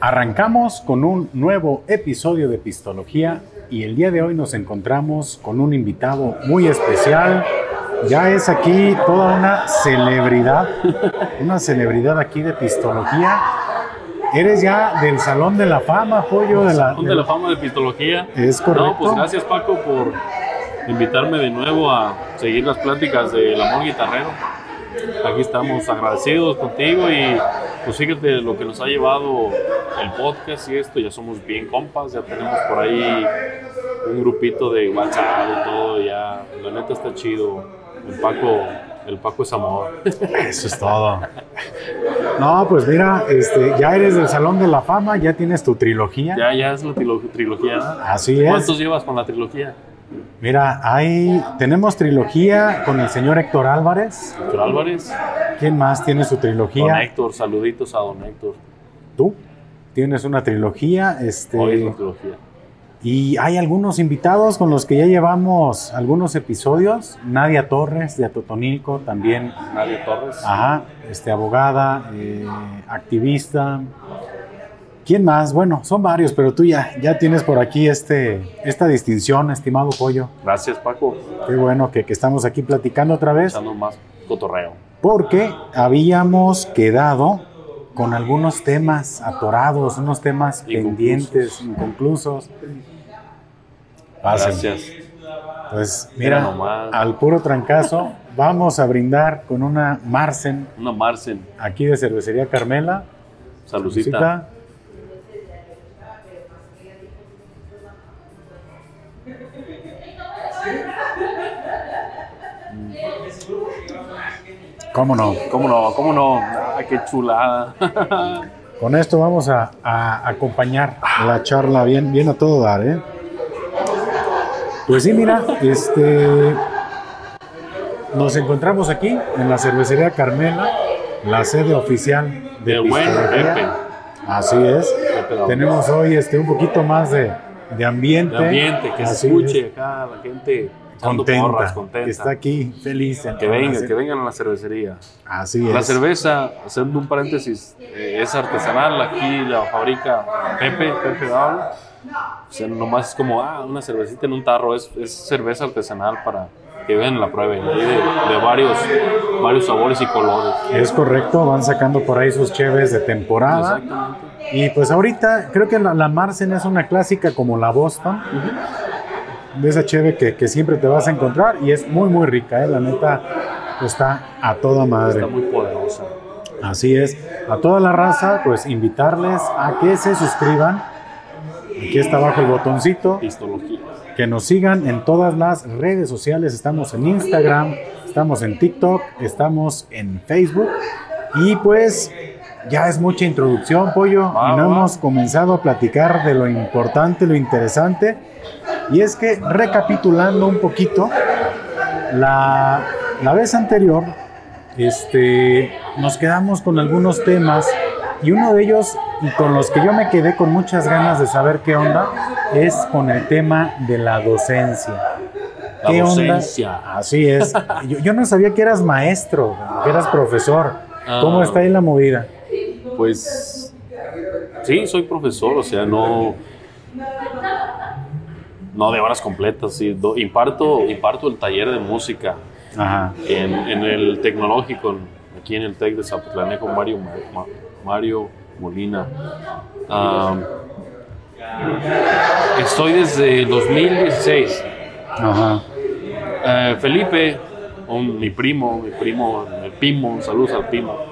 Arrancamos con un nuevo episodio de Pistología y el día de hoy nos encontramos con un invitado muy especial. Ya es aquí toda una celebridad, una celebridad aquí de Pistología. Eres ya del Salón de la Fama, pollo de la, Salón de la Fama de Pistología. Es correcto. No, pues gracias Paco por invitarme de nuevo a seguir las pláticas del amor guitarrero. Aquí estamos agradecidos contigo y pues fíjate lo que nos ha llevado el podcast y esto, ya somos bien compas, ya tenemos por ahí un grupito de WhatsApp y todo, ya la neta está chido. El Paco, el Paco es amor. Eso es todo. No, pues mira, este, ya eres del Salón de la Fama, ya tienes tu trilogía. Ya, ya es la trilo- trilogía. Así es. ¿Cuántos llevas con la trilogía? Mira, hay, tenemos trilogía con el señor Héctor Álvarez. Héctor Álvarez, ¿Quién más tiene su Don trilogía? Héctor, saluditos a Don Héctor. Tú tienes una trilogía, Hoy es este, la trilogía. y hay algunos invitados con los que ya llevamos algunos episodios. Nadia Torres de Atotonilco, también, Nadia Torres. ajá, este, abogada, eh, activista. ¿Quién más? Bueno, son varios, pero tú ya, ya tienes por aquí este, esta distinción, estimado Pollo. Gracias, Paco. Qué bueno que, que estamos aquí platicando otra vez. Echando más cotorreo. porque habíamos quedado con algunos temas atorados, unos temas Inconclusos. pendientes, inconclusos. Gracias. Pues Mira mira, nomás. al puro trancazo, vamos a brindar con una Marsen Una Marcen. aquí de Cervecería Carmela. Salucita. Salucita. ¿Cómo no? ¿Cómo no? ¿Cómo no? Ah, qué chulada. Con esto vamos a, a acompañar la charla bien, bien a todo dar, ¿eh? Pues sí, mira, este, nos encontramos aquí en la cervecería Carmela, la sede oficial de De buen. Pepe. Así es. Pepe. Tenemos hoy este, un poquito más de, de ambiente. De ambiente, que se escuche es. acá la gente Contenta, porras, contenta. que está aquí feliz. en Que la vengan, que vengan a la cervecería. Así La es. cerveza, haciendo un paréntesis, eh, es artesanal. Aquí la fabrica Pepe, Pepe Dao. O sea, nomás es como, ah, una cervecita en un tarro. Es, es cerveza artesanal para que vean la prueben. Hay de, de varios, varios sabores y colores. Es correcto, van sacando por ahí sus cheves de temporada. Exactamente. Y pues ahorita creo que la, la Marsen es una clásica como la Boston. De esa cheve que, que siempre te vas a encontrar y es muy muy rica, ¿eh? la neta está a toda madre. Está muy poderosa. Así es, a toda la raza pues invitarles a que se suscriban. Aquí está abajo el botoncito, Pistología. que nos sigan en todas las redes sociales. Estamos en Instagram, estamos en TikTok, estamos en Facebook. Y pues ya es mucha introducción, pollo. Y no hemos comenzado a platicar de lo importante, lo interesante. Y es que recapitulando un poquito, la, la vez anterior este, nos quedamos con algunos temas y uno de ellos, y con los que yo me quedé con muchas ganas de saber qué onda, es con el tema de la docencia. La ¿Qué docencia. onda? Así es. Yo, yo no sabía que eras maestro, que eras profesor. ¿Cómo Ah. está ahí la movida? Pues sí, soy profesor, o sea, no no de horas completas, sí, do- imparto imparto el taller de música Ajá. en, en el tecnológico aquí en el Tec de Zapotlán con Mario Ma- Ma- Mario Molina. Estoy desde el 2016. Ajá. Eh, Felipe, un- mi primo, mi primo, el Pimo, saludos al Pimo.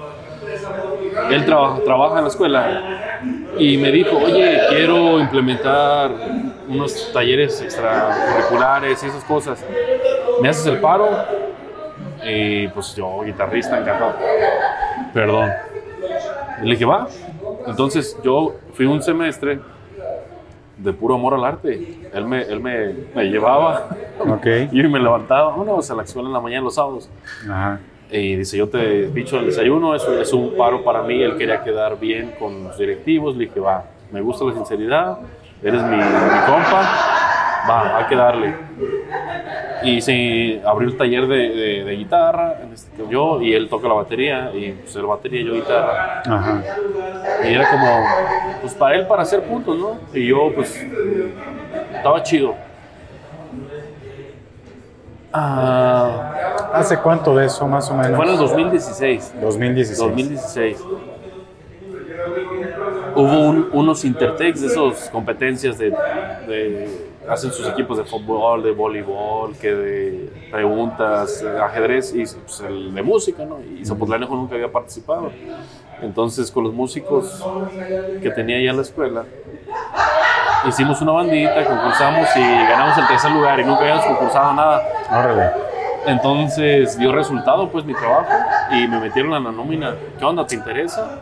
Él trabaja, trabaja en la escuela y me dijo, oye, quiero implementar unos talleres extracurriculares y esas cosas. ¿Me haces el paro? Y pues yo, guitarrista, encantado. Perdón. Y le dije, va. Entonces yo fui un semestre de puro amor al arte. Él me, él me, me llevaba Ok. y me levantaba, vámonos a la escuela en la mañana los sábados. Ajá. Y dice, yo te bicho el desayuno, eso es un paro para mí. Él quería quedar bien con los directivos. Le dije, va, me gusta la sinceridad, eres mi, mi compa, va, hay que darle. Y se abrió el taller de, de- de guitarra, este, yo, y él toca la batería, y pues él batería, yo guitarra. Ajá. Y era como, pues para él, para hacer puntos, ¿no? Y yo, pues, estaba chido. Ah, ¿Hace cuánto de eso, más o menos? fue en el 2016. 2016. 2016. Hubo un- unos Intertex de esas competencias de, de- Hacen sus equipos de fútbol, de voleibol, que de preguntas, ajedrez y pues, el de música, ¿no? Y Zapotlanejo nunca había participado. Entonces, con los músicos que tenía ya en la escuela, hicimos una bandita, concursamos y ganamos el tercer lugar y nunca habíamos concursado nada. Órale. Entonces dio resultado pues mi trabajo y me metieron en la nómina. ¿Qué onda? ¿Te interesa?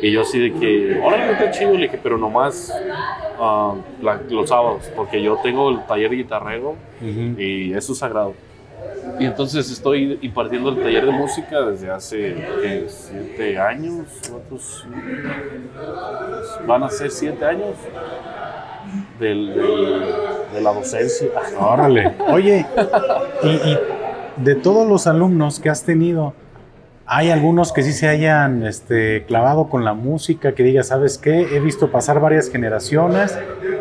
Y yo así de que, órale, está chido, le dije, pero nomás ah, la- los sábados, porque yo tengo el taller de guitarrero Ujú. y eso es sagrado. Y entonces estoy impartiendo el taller de música desde hace ¿qué? siete años, otros, van a ser siete años del- del- de la docencia. Órale. Oye, y, y de todos los alumnos que has tenido, ¿hay algunos que sí se hayan este, clavado con la música? Que diga, ¿sabes qué? He visto pasar varias generaciones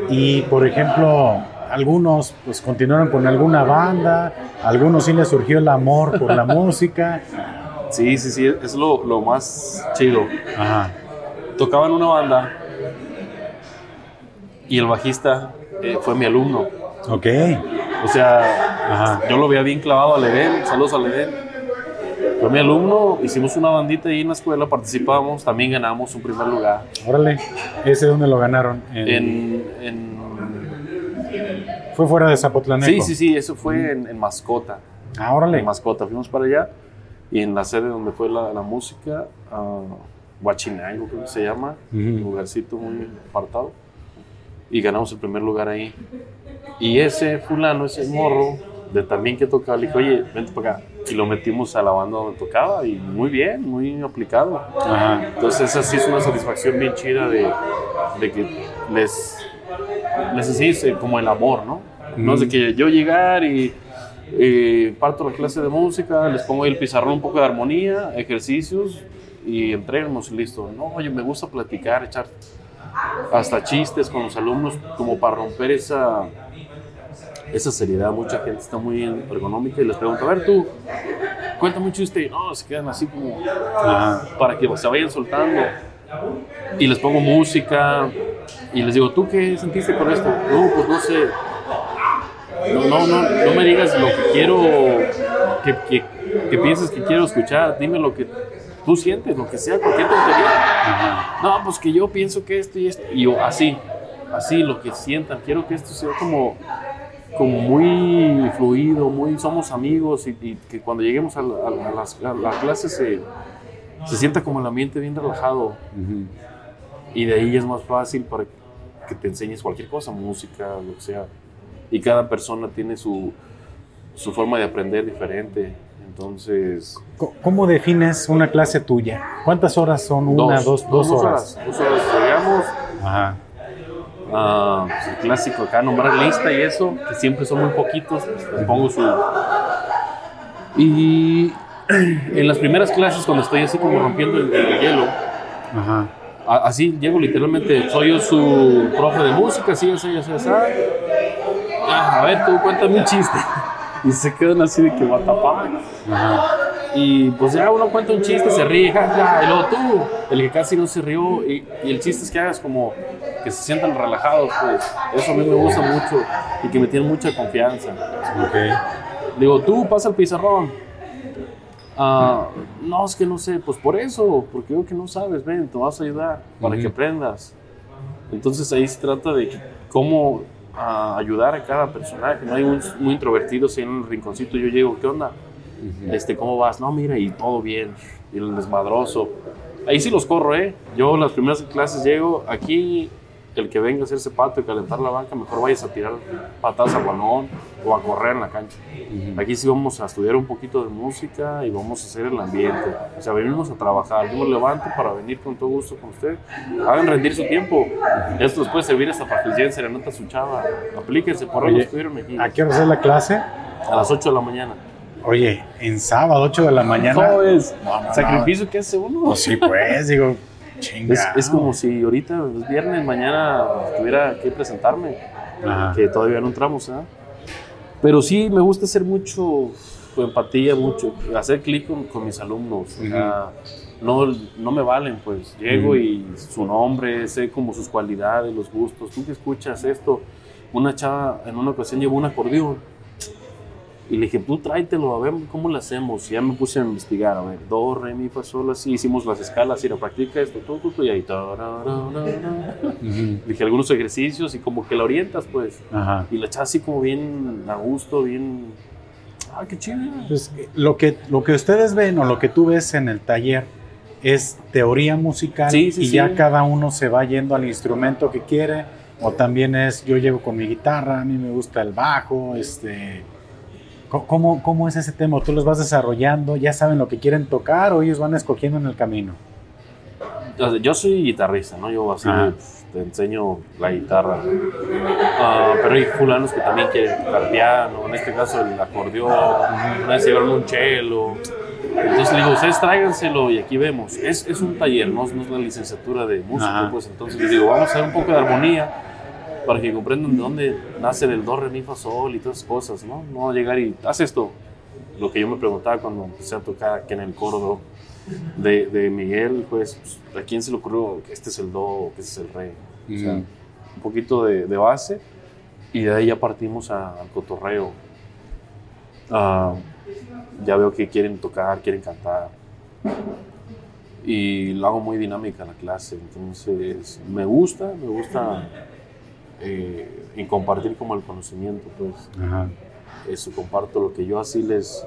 y, por ejemplo, algunos pues continuaron con alguna banda, algunos sí les surgió el amor por la música. Sí, sí, sí, es lo, lo más chido. Ajá. Tocaba en una banda y el bajista eh, fue mi alumno. Ok. O sea, Ajá. yo lo veía bien clavado al Edén, saludos al Edén. Fue mi alumno, hicimos una bandita ahí en la escuela, participamos, también ganamos un primer lugar. Órale. ¿Ese dónde lo ganaron? En- En, en- Fue fuera de Zapotlanejo. sí, sí, sí, eso fue en, en Mascota. Ah, órale. En Mascota, fuimos para allá y en la sede donde fue la, la música, ah, Huachinango creo que se llama, un lugarcito muy apartado. Y ganamos el primer lugar ahí. Y ese fulano, ese morro, de también que tocaba, le dijo, oye, vente para acá. Y lo metimos a la banda donde tocaba y muy bien, muy aplicado. Ajá. Entonces esa sí es una satisfacción bien chida de, de que les, les enseñes eh, como el amor, ¿no? No es de que yo llegar y parto la clase de música, les pongo ahí el pizarrón un poco de armonía, ejercicios y entregamos y listo. No, oye, me gusta platicar, echar hasta chistes con los alumnos como para romper esa, esa seriedad. Mucha gente está muy ergonómica y les pregunto, a ver tú, cuéntame un chiste. Y no, se quedan así como para que se vayan soltando. Y les pongo música y les digo, ¿tú qué sentiste con esto? No, pues no sé. No, no, no, no me digas lo que quiero, que, que, que pienses que quiero escuchar. Dime lo que tú sientes, lo que sea, cualquier tontería. Ajá. No, pues que yo pienso que esto y esto. Y yo, así, así, lo que sientan. Quiero que esto sea como, como muy fluido, muy somos amigos y, y que cuando lleguemos a, la- a la- a las, se, se sienta como el ambiente bien relajado. Y de ahí es más fácil para que te enseñes cualquier cosa, música, lo que sea. Y cada persona tiene su, su forma de aprender diferente. Entonces, ¿Cómo defines una clase tuya? ¿Cuántas horas son? Una, dos, dos, horas. Dos horas. Llegamos, Ajá. Ah, pues el clásico acá, nombrar lista y eso, que siempre son muy poquitos, pues, les pongo su... Y en las primeras clases, cuando estoy así como rompiendo el, el hielo, Ajá. a- así llego literalmente, soy yo su profe de música, así, así, así, así. Ah, a ver, tú cuéntame un chiste. Y se quedan así de que, what the fuck? Ajá. Y pues ya uno cuenta un chiste, se ríe, ja, y luego tú, el que casi no se rió, y, y el chiste es que hagas como que se sientan relajados, pues eso a mí me gusta mucho y que me tienen mucha confianza. Ok. Digo, tú pasa el pizarrón. Ah, no, es que no sé, pues por eso, porque veo que no sabes, ven, te vas a ayudar para Ujú. que aprendas. Entonces ahí se trata de cómo ah, ayudar a cada personaje. No hay un muy introvertido, si en el rinconcito yo llego, ¿qué onda? este, ¿cómo vas? No, mira, y todo bien, y el desmadroso. Ahí sí los corro, ¿eh? Yo las primeras clases llego, aquí el que venga a hacerse pato y calentar la banca, mejor vayas a tirar patadas al balón o a correr en la cancha. Aquí sí vamos a estudiar un poquito de música y vamos a hacer el ambiente. O sea, venimos a trabajar. Yo me levanto para venir con todo gusto con usted. Hagan rendir su tiempo. Esto les puede servir hasta para que les serenata a su chava. Aplíquense, por algo estuvieron aquí. ¿A qué hora es la clase? A las 8 de la mañana. Oye, en sábado, 8 de la mañana. ¿Cómo es? ¿Sacrificio que hace uno? Pues sí, pues, digo, es, es, como si ahorita es viernes, mañana tuviera que presentarme, que todavía no entramos, ¿eh? Pero sí me gusta hacer mucho empatía, mucho, hacer clic con, mis alumnos. no, no me valen, pues llego y su nombre, sé como sus cualidades, los gustos. Tú que escuchas esto, una chava en una ocasión llevó un acordeón y le dije, tú tráetelo, a ver cómo lo hacemos. Y ya me puse a investigar, a ver, do, re, mi, fa, sol, así. Hicimos las escalas y lo practica esto, todo, todo, y ahí. Dije algunos ejercicios y como que la orientas, pues. Y la echas así como bien a gusto, bien. Ah, qué chido. Pues, eh, lo, que, lo que ustedes ven o lo que tú ves en el taller es teoría musical y ya cada uno se va yendo al instrumento que quiere. O también es, yo llego con mi guitarra, a mí me gusta el bajo, este ¿Cómo, ¿Cómo es ese tema? ¿Tú los vas desarrollando? ¿Ya saben lo que quieren tocar o ellos van escogiendo en el camino? Yo soy guitarrista, ¿no? Yo así pues, te enseño la guitarra. Ah, pero hay fulanos que también quieren tocar piano, en este caso el acordeón, una vez llevaron un cello. Entonces le digo, ustedes tráiganselo y aquí vemos. Es, es un taller, no, no es una licenciatura de música, pues entonces les digo, vamos a hacer un poco de armonía para que comprendan de dónde nace el do, re, mi, fa, sol y todas esas cosas, ¿no? No llegar y haz esto. Lo que yo me preguntaba cuando empecé a tocar aquí en el coro de, de Miguel, pues, ¿a quién se le ocurrió que este es el do, que este es el re? O sea, un poquito de, de, base y de ahí ya partimos al cotorreo. Uh, ya veo que quieren tocar, quieren cantar. Y lo hago muy dinámica la clase, entonces me gusta, me gusta eh, y compartir como el conocimiento, pues. Eso, comparto lo que yo así les,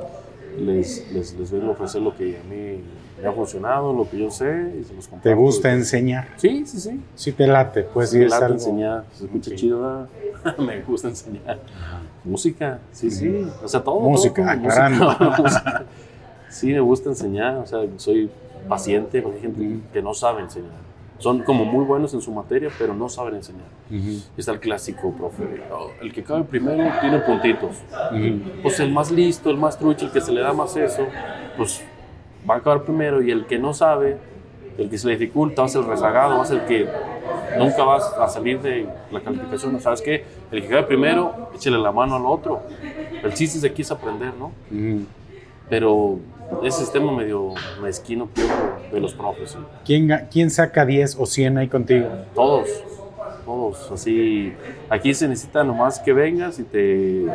les, les, vengo a ofrecer lo que a mí me ha funcionado, lo que yo sé y se los comparto. ¿Te gusta enseñar? Sí, sí, sí. Sí te late, pues sí, me late enseñar, se escucha chido, me gusta enseñar. Música, sí, sí, o sea, todo. Música, música. Sí, me gusta enseñar, o sea, soy paciente, porque hay gente que no sabe enseñar son como muy buenos en su materia, pero no saben enseñar. Está el clásico, profe. El que cabe primero tiene puntitos. Pues el más listo, el más trucho, el que se le da más eso, pues va a acabar primero. Y el que no sabe, el que se le dificulta, va a ser el rezagado, va a ser el que nunca va a salir de la calificación. ¿Sabes qué? El que cabe primero, échale la mano al otro. El chiste de aquí es aprender, ¿no? Pero ese sistema medio mezquino de los profes. ¿Quién, ¿Quién saca 10 o 100 ahí contigo? Todos, todos. Así, aquí se necesita nomás que vengas y te,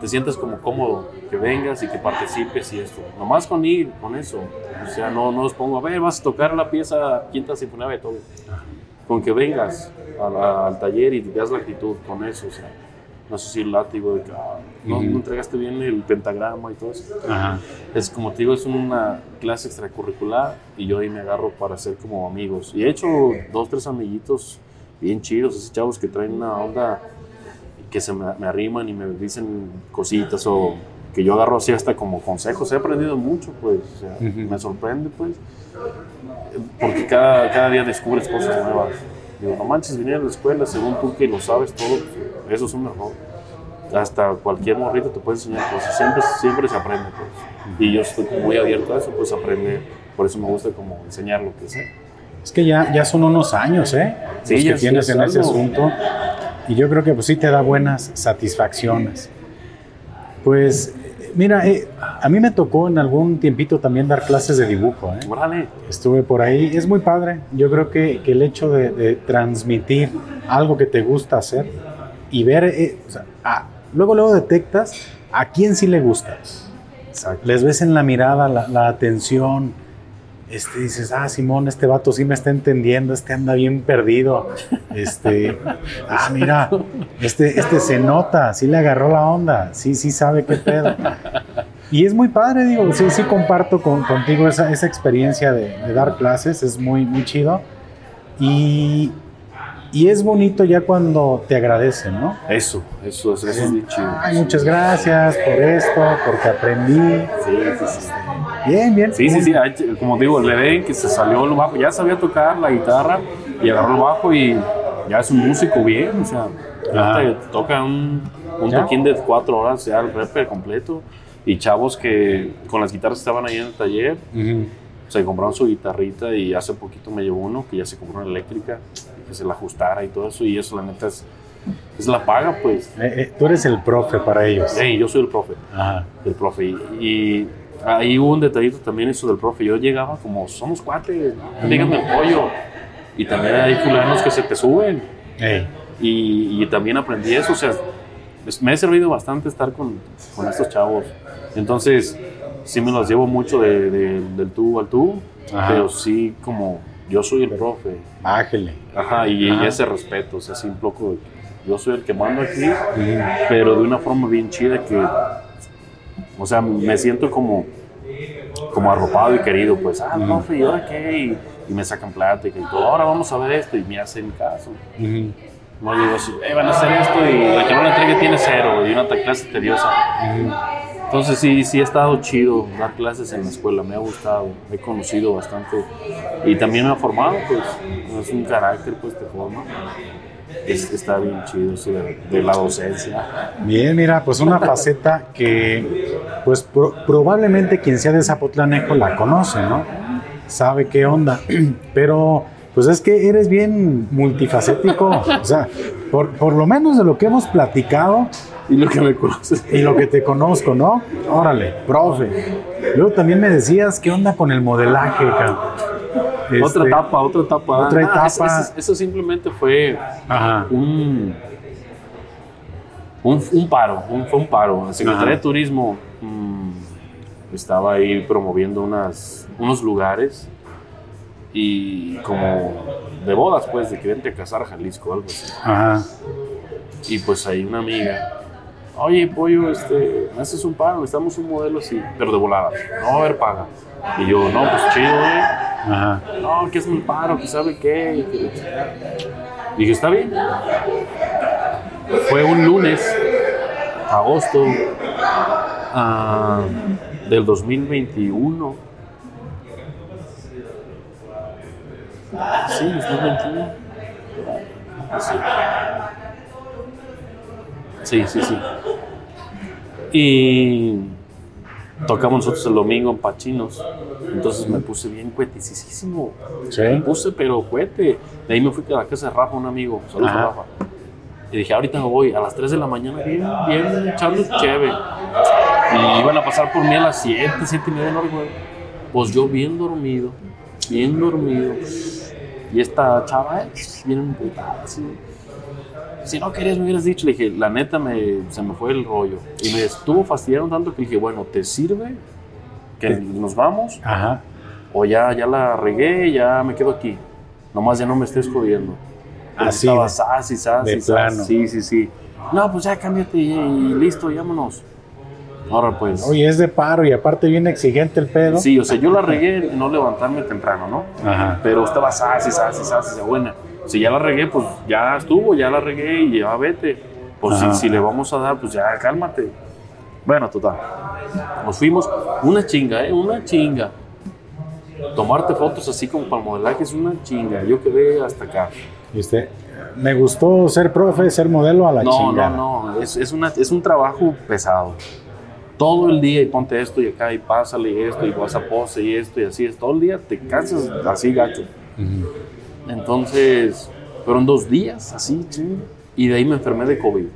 te sientas como cómodo, que vengas y que participes y esto. Nomás con ir, con eso. O sea, no, no os pongo, a ver, vas a tocar la pieza Quinta Sinfonía de todo. Con que vengas al taller y te das la actitud con eso. O sea, no sé si el látigo de que ah, no, entregaste bien el pentagrama y todo eso. Es como te digo, es una clase extracurricular y yo ahí me agarro para ser como amigos. Y he hecho dos, tres amiguitos bien chidos, esos chavos que traen una onda que se me, arriman y me dicen cositas o que yo agarro así hasta como consejos. He aprendido mucho, pues, me sorprende, pues, porque cada, cada día descubres cosas nuevas. Digo, no manches, vinieron a la escuela, según tú que lo sabes todo, pues, eso es un error. Hasta cualquier morrito te puede enseñar cosas, siempre, siempre se aprende, pues. Y yo estoy muy abierto a eso, pues aprender. Por eso me gusta como enseñar lo que sé. Es que ya, ya son unos años, ¿eh? Sí, Los que tienes en ese asunto. Y yo creo que pues sí te da buenas satisfacciones. Pues Mira, eh, a mí me tocó en algún tiempito también dar clases de dibujo. ¿eh? Estuve por ahí. Es muy padre. Yo creo que, el hecho de, transmitir algo que te gusta hacer y ver, eh, luego luego detectas a quién sí le gusta. Les ves en la mirada la atención, este, dices, ah, Simón, este vato sí me está entendiendo, este anda bien perdido. Este, ah, mira, este, este se nota, sí le agarró la onda, sí, sí sabe qué pedo. Y es muy padre, digo, sí, sí comparto con, contigo esa, esa experiencia de, dar clases, es muy, muy chido. Y, y es bonito ya cuando te agradecen, ¿no? Eso, eso, eso, eso es bien chido. Ay, muchas gracias por esto, porque aprendí. Sí, sí, sí. Bien, bien. Sí, sí, sí, como digo, le ven que se salió el bajo, ya sabía tocar la guitarra y agarró el bajo y ya es un músico bien, o sea, Ah. te toca un, un toquín de cuatro horas, ya el rapper completo. Y chavos que con las guitarras estaban ahí en el taller, Ujú. se compraron su guitarrita y hace poquito me llevó uno que ya se compró una eléctrica, que se la ajustara y todo eso, y eso la neta es, es la paga, pues. Eh, eh, tú eres el profe para ellos. Hey, yo soy el profe. Ajá. del profe. Y, y ahí hubo un detallito también eso del profe. Yo llegaba como, somos cuates, ¿no? díganme el pollo. Y también hay fulanos que se te suben. Ey. Y, y también aprendí eso. O sea, me ha servido bastante estar con, con estos chavos. Entonces, sí me los llevo mucho de, de- del tú al tú. Ajá. Pero sí como, yo soy el profe. Bájele. Ajá, y, Ajá. y ese respeto. O sea, sí, un poco, yo soy el que mando aquí pero de una forma bien chida que, o sea, me siento como, como arropado y querido, pues, ah, profe, ¿y ahora qué? Y, me sacan plática y todo, ahora vamos a ver esto, y me hacen caso. Ujú. No digo así, eh, van a hacer esto, y la que no le entregue tiene cero, y una clase tediosa. Entonces sí, sí ha estado chido dar clases en la escuela, me ha gustado, he conocido bastante y también me ha formado, pues es un carácter, pues te forma. Es- está bien chido eso de, de la docencia. Bien, mira, pues una faceta que, pues pro- probablemente quien sea de Zapotlanejo la conoce, ¿no? Sabe qué onda, pero pues es que eres bien multifacético, o sea, por, por lo menos de lo que hemos platicado Y lo que me conoces. y lo que te conozco, ¿no? Órale, profe. Luego también me decías qué onda con el modelaje, cabrón? Otra Este, etapa, otra etapa. otra Ah, etapa. es- eso simplemente fue Ajá. un, un, un paro, un, fue un paro. La Secretaría Ajá. de Turismo mm, estaba ahí promoviendo unas, unos lugares y como de bodas, pues, de que vente a casar a Jalisco, algo así. Ajá. Y pues ahí una amiga, oye, pollo, este, me haces un paro, necesitamos un modelo así, pero de volada. No a haber paga. Y yo, no, pues chido, eh. Ajá. No, que es un paro, que sabe qué. y Dije, está bien. Fue un lunes, agosto ah, del 2021. Sí, 2021. Sí. Sí, sí, sí. Y tocamos nosotros el domingo en Pachinos. Entonces me puse bien cueticísimo. Sí. Me puse, pero cuete. De ahí me fui a la casa de Rafa, un amigo. Saludos a Rafa. Y dije, ahorita me voy a las 3 de la mañana, bien, bien, echando chévere. Y iban a pasar por mí a las 7, 7 y media, no recuerdo. Pues yo bien dormido, bien dormido. Y esta chava, eh, bien emputada, así. Si no querías, me hubieras dicho. Le dije, la neta, me, se me fue el rollo. Y me estuvo fastidiando tanto que le dije, bueno, ¿te sirve que nos vamos? Ajá. O ya, ya la regué, ya me quedo aquí. Nomás ya no me estés jodiendo. Así Estaba sas y sas de y sas. plano. Sí, sí, sí. No, pues ya cámbiate y, y listo, vámonos. Ahora pues. Oye, es de paro y aparte bien exigente el pedo. Sí, o sea, yo la regué en no levantarme temprano, ¿no? Ajá. Pero estaba sas y sas y sas y buena. Si ya la regué, pues ya estuvo, ya la regué y ya vete. Pues si, si le vamos a dar, pues ya cálmate. Bueno, total. Nos fuimos, una chinga, ¿eh? Una chinga. Tomarte fotos así como para el modelaje es una chinga. Yo quedé hasta acá. Y usted, me gustó ser profe, ser modelo a la No, chingada. no, no. Es, es, una, es un trabajo pesado. Todo el día y ponte esto y acá y pásale y esto y vas a pose y esto y así es. Todo el día te cansas así gacho. Ujú. Entonces, fueron dos días así, ching, y de ahí me enfermé de COVID.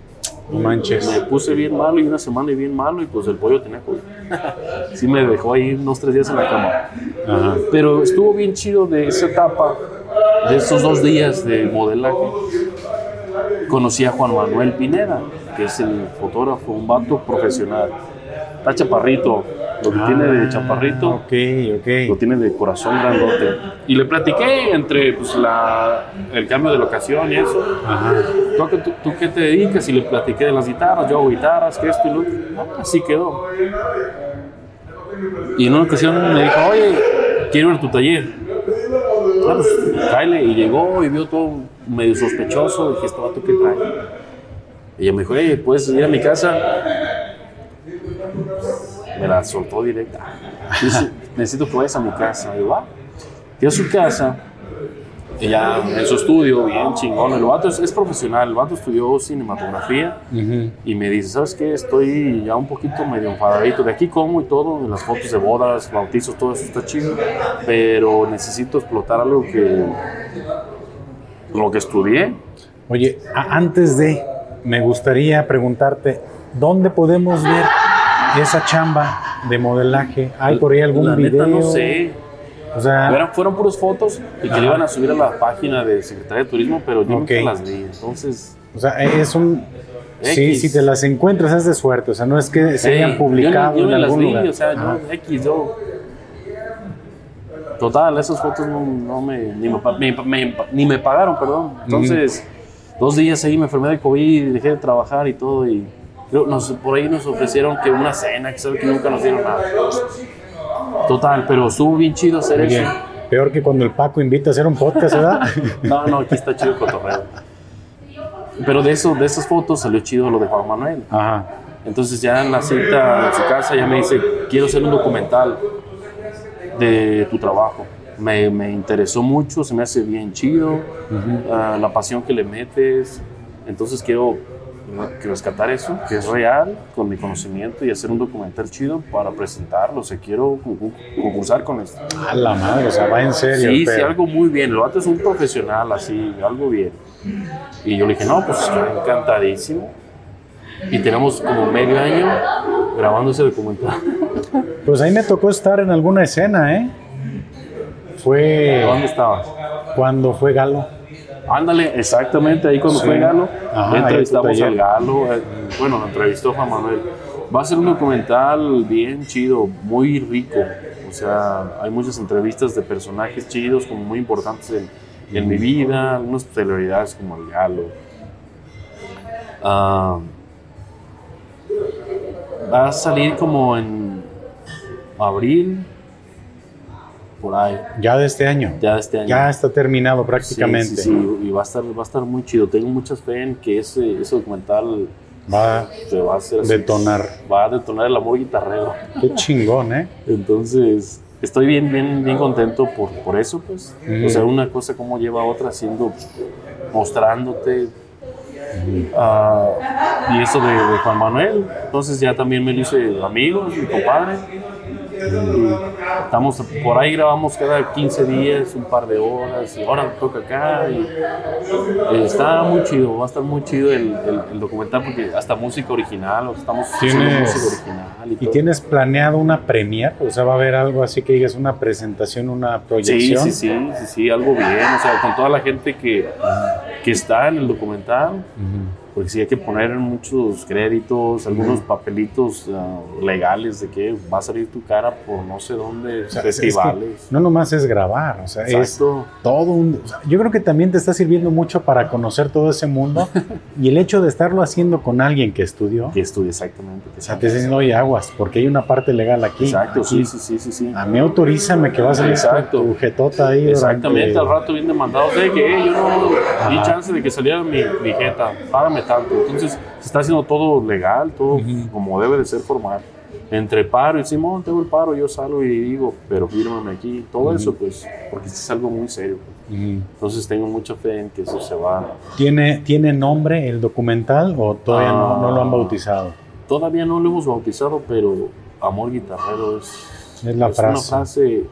No manches. Me puse bien malo y una semana y bien malo y pues el pollo tenía COVID. sí me dejó ahí unos tres días en la cama. Ajá. Pero estuvo bien chido de esa etapa, de esos dos días de modelaje. Conocí a Juan Manuel Pineda, que es el fotógrafo, un vato profesional. Está chaparrito, lo que tiene de chaparrito, Ah, Ok, lo ok. tiene de corazón grandote. Y le platiqué entre pues, la, el cambio de locación y eso. Ajá. ¿Tú, tú, tú qué te dedicas? Y le platiqué de las guitarras, yo hago guitarras, que esto y lo otro. Ah, así quedó. Y en una ocasión me dijo, oye, quiero ir a tu taller. ah, pues tráele. Y llegó y vio todo medio sospechoso. Y dije, ¿este vato qué trae? Y ella me dijo, hey, ¿puedes ir a mi casa? Me la soltó directa. Dice, necesito que vayas a mi casa. Y va. Fui a su casa. Y ya en su estudio, bien chingón. El vato es, es profesional. El vato estudió cinematografía. Y me dice, ¿sabes qué? Estoy ya un poquito medio enfadadito. De aquí como y todo, en las fotos de bodas, bautizos, todo eso está chido. Pero necesito explotar algo que... Lo que estudié. Oye, antes de, me gustaría preguntarte, ¿dónde podemos ver esa chamba de modelaje? ¿Hay por ahí algún La video? neta no sé. O sea, Eran, fueron puras fotos y que le iban a subir a la página de Secretaría de Turismo, pero yo nunca Ok. las vi. Entonces, o sea, es un... Sí, si te las encuentras es de suerte, o sea, no es que se hayan publicado yo, ni- yo en las algún vi, lugar. o sea, Ajá. yo X, yo. Total, esas fotos no, no me, ni me, pa- me- me- ni me pagaron, perdón. Entonces, dos días ahí me enfermé de COVID, dejé de trabajar y todo. Y nos, por ahí nos ofrecieron que una cena, que sabe que nunca nos dieron nada. Total, pero estuvo bien chido hacer eso. peor que cuando el Paco invita a hacer un podcast, ¿verdad? No, no, aquí está chido el cotorreo. Pero de, eso, de esas fotos salió chido lo de Juan Manuel. Ajá. Entonces ya en la cita en su casa ya me dice, quiero hacer un documental de tu trabajo. Me, me interesó mucho, se me hace bien chido, ah, la pasión que le metes. Entonces quiero re- rescatar eso, que es real, con mi conocimiento y hacer un documental chido para presentarlo. O sea, quiero concur- concursar con esto. A la madre, o sea, va en serio. Sí, sí, algo muy bien. El vato es un profesional, así, algo bien. Y yo le dije, no, pues encantadísimo. Y tenemos como medio año grabando ese documental. Pues ahí me tocó estar en alguna escena, ¿eh? Fue ¿Dónde estabas? cuando fue Galo. Ándale, exactamente, ahí cuando Sí. fue Galo, Ajá, entrevistamos al. Galo, eh, bueno, lo entrevistó Juan Manuel. Va a ser un documental bien chido, muy rico. O sea, hay muchas entrevistas de personajes chidos, como muy importantes en, en mi vida, algunas celebridades como el Galo. Ah, va a salir como en abril, por ahí, Ya de este año. ya de este año. Ya está terminado prácticamente. Sí, sí, sí, y va a estar, va a estar muy chido. Tengo muchas fe en que ese, ese documental Va se va a hacer así. Detonar. Va a detonar el amor guitarrero. qué chingón, ¿eh? Entonces, estoy bien, bien, bien contento por, por eso, pues. O sea, una cosa como lleva a otra haciendo, mostrándote. ah, y eso de, de Juan Manuel. Entonces ya también me lo hice amigos, mi compadre. Estamos por ahí grabamos cada 15 días, un par de horas, y ahora toca acá. Y, eh, está muy chido, va a estar muy chido el, el- el documental porque hasta música original, estamos haciendo música original. Y, ¿Y todo. tienes planeado una premier? O sea, va a haber algo así que digas una presentación, una proyección. sí, sí, sí, sí, algo bien, o sea, con toda la gente que, que está en el documental. Porque sí hay que poner muchos créditos, algunos papelitos ah, legales de que va a salir tu cara por no sé dónde, O sea, es- es que festivales. no nomás es grabar, o sea, es Exacto. todo un... o sea, yo creo que también te está sirviendo mucho para conocer todo ese mundo y el hecho de estarlo haciendo con alguien que estudió, Que estudia exactamente. que o sea, te está diciendo, oye, aguas, porque hay una parte legal aquí. Exacto, aquí. sí, sí, sí, sí, sí. A mí autorízame que vas a salir Exacto. tu jetota ahí. Exactamente, durante- al rato bien demandado, de que "Eh, yo no di chance de que saliera mi, mi jeta, tanto. Entonces, se está haciendo todo legal, todo Ujú. como debe de ser formal. Entre paro y Simón, tengo el paro, yo salgo y digo, pero fírmame aquí. Todo eso, pues, porque esto es algo muy serio. Ujú. Entonces, tengo mucha fe en que eso se va. ¿Tiene, ¿Tiene nombre el documental o todavía no, no lo han Ah. bautizado? Todavía no lo hemos bautizado, pero amor guitarrero es, Es la una frase frase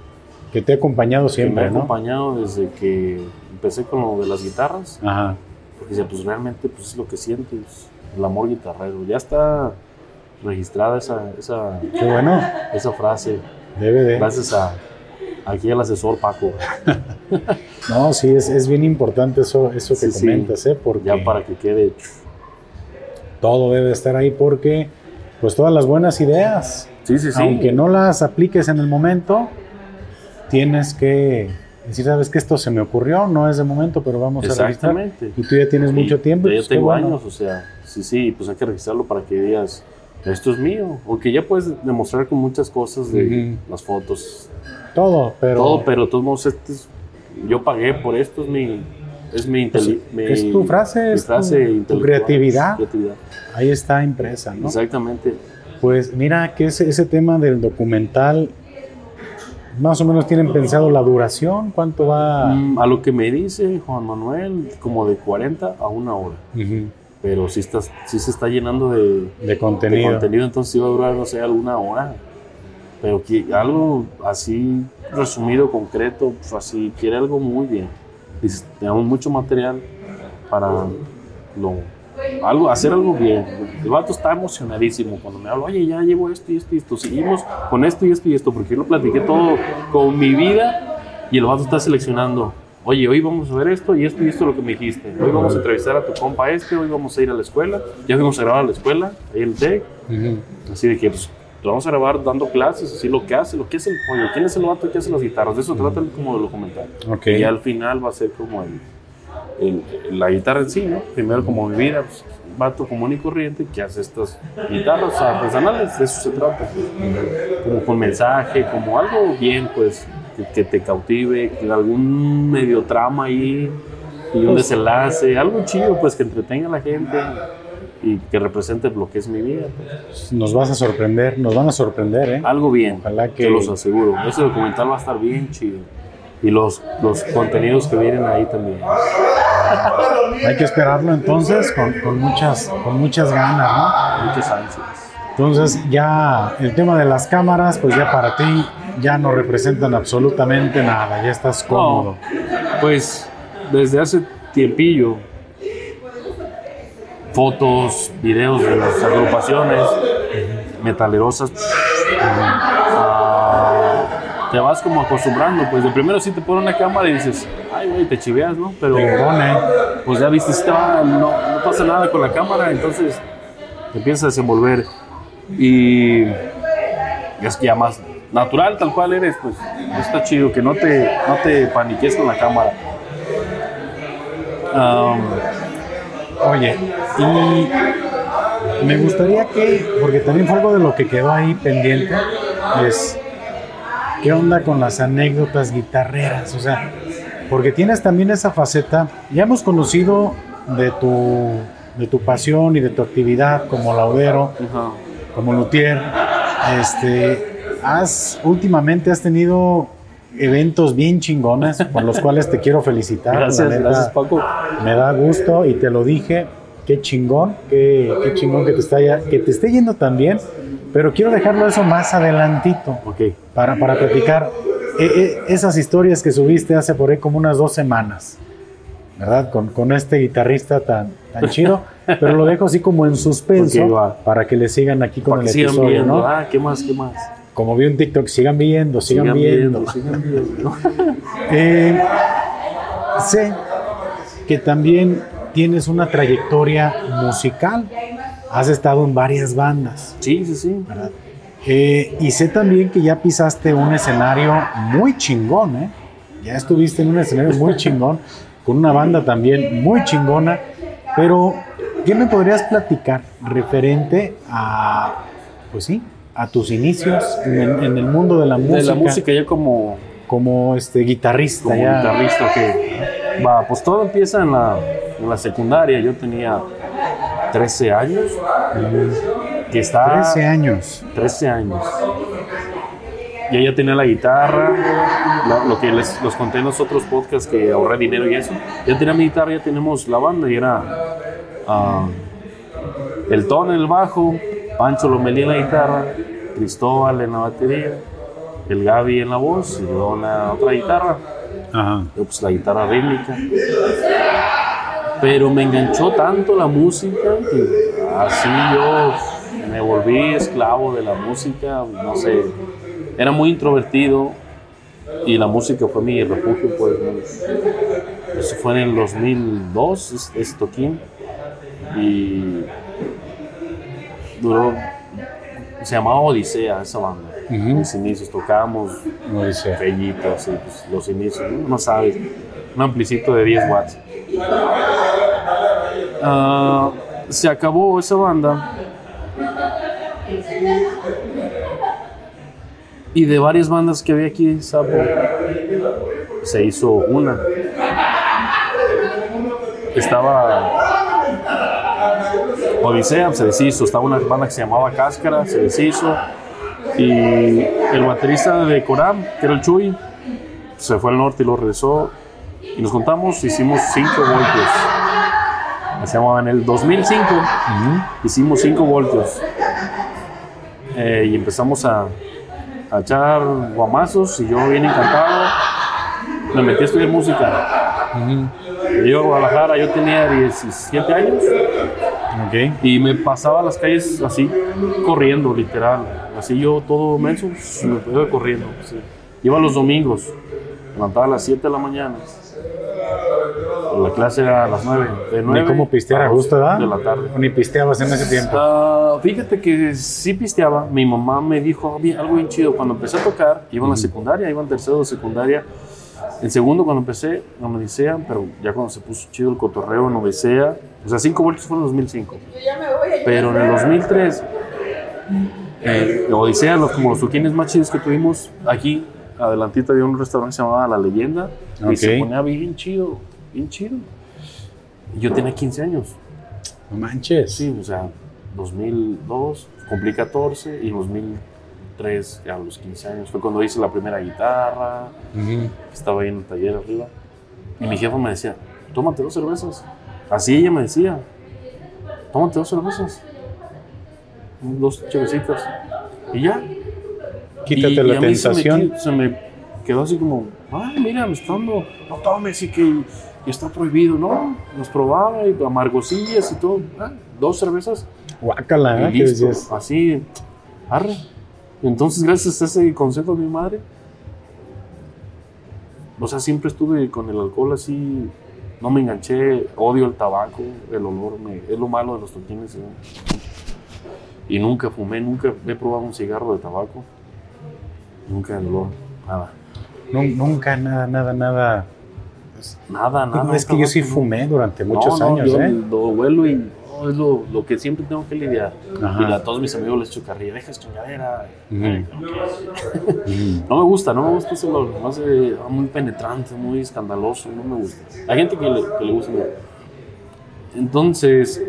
que te ha acompañado que me ha siempre, ¿no? acompañado desde que empecé con lo de las guitarras. Ajá. Dice, pues realmente pues, es lo que sientes, el amor guitarrero. Ya está registrada esa, esa, Qué bueno. esa frase, Debe de. gracias a aquí al asesor Paco, No, sí, es, es bien importante eso, eso que Sí, sí. comentas, ¿eh? Porque ya para que quede. todo debe estar ahí porque, pues todas las buenas ideas, Sí, sí, sí. aunque no las apliques en el momento, tienes que decir, sabes que esto se me ocurrió, no es de momento, pero vamos a registrar. Exactamente. Y tú ya tienes mucho tiempo. y Ya pues, tengo bueno. años, o sea, sí, sí, pues hay que registrarlo para que digas, esto es mío. Aunque ya puedes demostrar con muchas cosas de Ujú. las fotos, Todo, pero todo, pero de todos modos, este es yo pagué por esto, es mi, es mi, Pues, es tu frase, es tu- frase tu intelectual, creatividad. creatividad. Ahí está impresa, ¿no? Exactamente. Pues mira que ese, ese tema del documental, más o menos tienen pensado la duración, cuánto va. Mm, a lo que me dice Juan Manuel, como de 40 a una hora. Ujú, Pero sí, estás, sí se está llenando de, de de contenido. contenido, entonces iba a durar, no sé, alguna hora. Pero que algo así resumido, concreto, pues así, quiere algo muy bien. Dices, tenemos mucho material para lo, algo, hacer algo bien. El vato está emocionadísimo cuando me habla, oye, ya llevo esto y esto y esto, seguimos con esto y esto y esto, porque yo lo platiqué todo con mi vida y el vato está seleccionando. Oye, hoy vamos a ver esto y esto y esto es lo que me dijiste. Hoy vamos a entrevistar a tu compa este, hoy vamos a ir a la escuela. Ya fuimos a grabar a la escuela, ahí el TEC. Ujú. Así de que pues, lo vamos a grabar dando clases, así lo que hace, lo que hace el pollo, quién es el vato que hace las guitarras, de eso trata como de documental. Ok. Y al final va a ser como el, el- la guitarra en sí, ¿no? Primero como mi vida, pues, vato común y corriente que hace estas guitarras artesanales, de eso se trata. Como con mensaje, como algo bien, pues, que, que te cautive, que algún medio trama ahí y un Pues- desenlace, algo chido, pues, que entretenga a la gente y que represente lo que es mi vida. pues. Nos vas a sorprender, nos van a sorprender, ¿eh? Algo bien, Ojalá que- te los aseguro. Ese documental va a estar bien chido. Y los, los contenidos que vienen ahí también. Hay que esperarlo entonces con, con muchas, con muchas ganas, ¿no? Muchas ansias. Entonces ya el tema de las cámaras, pues ya para ti ya no representan absolutamente nada, ya estás cómodo. Pues desde hace tiempillo, fotos, videos de las agrupaciones metalerosas, te vas como acostumbrando. Pues de primero sí te ponen una cámara y dices, ay, güey, te chiveas, ¿no? Pero pues ya viste, va, no, no pasa nada con la cámara, entonces te empiezas a desenvolver y es que ya más natural, tal cual eres, pues está chido, que no te, no te paniques con la cámara. Oye, y me gustaría que, porque también fue algo de lo que quedó ahí pendiente, es qué onda con las anécdotas guitarreras, o sea, porque tienes también esa faceta, ya hemos conocido de tu, de tu pasión y de tu actividad como laudero, como luthier, este, has, últimamente has tenido eventos bien chingones por los cuales te quiero felicitar. Gracias, neta. gracias Paco. Me da gusto y te lo dije, qué chingón, qué, qué chingón que te, está ya- que te esté yendo tan bien, pero quiero dejarlo eso más adelantito Ok, para, para platicar eh, eh, esas historias que subiste hace por ahí como unas dos semanas, ¿verdad? Con, con este guitarrista tan, tan chido, pero lo dejo así como en suspenso Ok, va. para que le sigan aquí con para el que sigan episodio, viendo. ¿no? Ah, ¿qué más, qué más? Como vi un TikTok, sigan viendo, sigan, viendo. sigan viendo. Eh, sé que también tienes una trayectoria musical. Has estado en varias bandas, sí, sí, sí. ¿verdad? Eh, y sé también que ya pisaste un escenario muy chingón, ¿eh? Ya estuviste en un escenario muy chingón, con una banda también muy chingona. Pero, ¿qué me podrías platicar referente a, pues sí, a tus inicios en el, en el mundo de la música? De la música ya como Como este guitarrista, como ya. guitarrista que va, pues todo empieza en la, en la secundaria. Yo tenía 13 años. Que estaba 13 años. 13 años. Y ella tenía la guitarra, lo, lo que les los conté en los otros podcasts que ahorré dinero y eso. Ya tenía mi guitarra, ya tenemos la banda y era ah, el Ton en el bajo, Pancho Lomelí en la guitarra, Cristóbal en la batería, el Gaby en la voz y yo en la otra guitarra. Ajá. Yo, pues la guitarra rítmica. Pero me enganchó tanto la música que así yo me volví esclavo de la música, no sé. Era muy introvertido y la música fue mi refugio, pues. Eso fue en el 2002, es- ese toquín. Y duró, se llamaba Odisea esa banda. Mis inicios tocábamos así, pues, los inicios, ¿no? No sabes, un amplicito de 10 watts. Ah, se acabó esa banda. Y de varias bandas que había aquí, Sapo, se hizo una. Estaba Odisea, se deshizo. Estaba una banda que se llamaba Cáscara, se deshizo. Y el baterista de Coram, que era el Chuy, se fue al norte y lo regresó. Y nos contamos, hicimos cinco voltios. Llamaba en el 2005. Hicimos cinco voltios. Eh, y empezamos a, a echar guamazos y yo bien encantado me metí a estudiar música. Yo a Guadalajara, yo tenía 17 años Ok. y me pasaba las calles así, corriendo, literal. Así yo todo menso, me iba corriendo. Iba los domingos, levantaba a las 7 de la mañana. La clase era a las 9. De 9 Ni cómo pistear a gusto, ¿verdad? De la tarde. Ni pisteabas en ese tiempo. Ah, fíjate que sí pisteaba. Mi mamá me dijo "Ah, bien, algo bien chido. Cuando empecé a tocar, iba en la secundaria, iba en tercero de secundaria. En segundo, cuando empecé, en Odisea, pero ya cuando se puso chido el cotorreo en Odisea, o sea, 5 voltios fue en 2005. Pero en el 2003, eh, en Odisea, los, como los toquines más chidos que tuvimos, aquí, adelantito había un restaurante que se llamaba La Leyenda, y se ponía bien chido, bien chido. Y yo tenía 15 años. No manches. Sí, o sea, 2002, cumplí 14 y en 2003, ya a los 15 años, fue cuando hice la primera guitarra, estaba ahí en el taller arriba. Y mi jefa me decía, tómate dos cervezas. Así ella me decía, tómate dos cervezas. Dos chevecitas. Y ya. Quítate Y- la y a mí se me Se quedó así como, ay, mira, me está dando, no tomes y que está prohibido, ¿no? Nos probaba y amargosillas y todo. Ah, dos cervezas Guácala, ¿eh? y ¿Qué listo. Así, arre. Entonces, gracias a ese consejo de mi madre, o sea, siempre estuve con el alcohol así, no me enganché, odio el tabaco, el olor, me- es lo malo de los toquines. ¿no? Y nunca fumé, nunca he probado un cigarro de tabaco, nunca el olor, nada. Nun- Nunca, nada, nada, nada. Nada, nada. No, es que yo sí fumé durante muchos No, años, yo ¿eh? Lo huelo y es lo, lo que siempre tengo que lidiar. Ajá. Y a todos mis amigos les echo carrilla, deja chingadera. Ujú. No me gusta, no me gusta ese olor. No sé, muy penetrante, muy escandaloso, no me gusta. Hay gente que le, que le gusta. Entonces,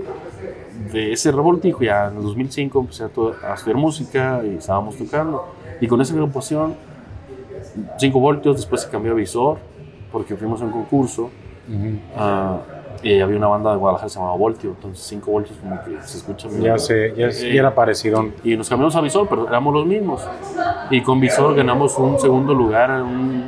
de ese revoltijo, ya en el 2005 empecé a, a estudiar música y estábamos tocando. Y con esa agrupación, 5 voltios, después se cambió a visor, porque fuimos a un concurso. Ujú. ah, y había una banda de Guadalajara que se llamaba Voltio, entonces 5 voltios como que se escucha muy Ya sé, ya, ya era parecido. y nos cambiamos a Visor, pero éramos los mismos. Y con Visor ganamos un segundo lugar en un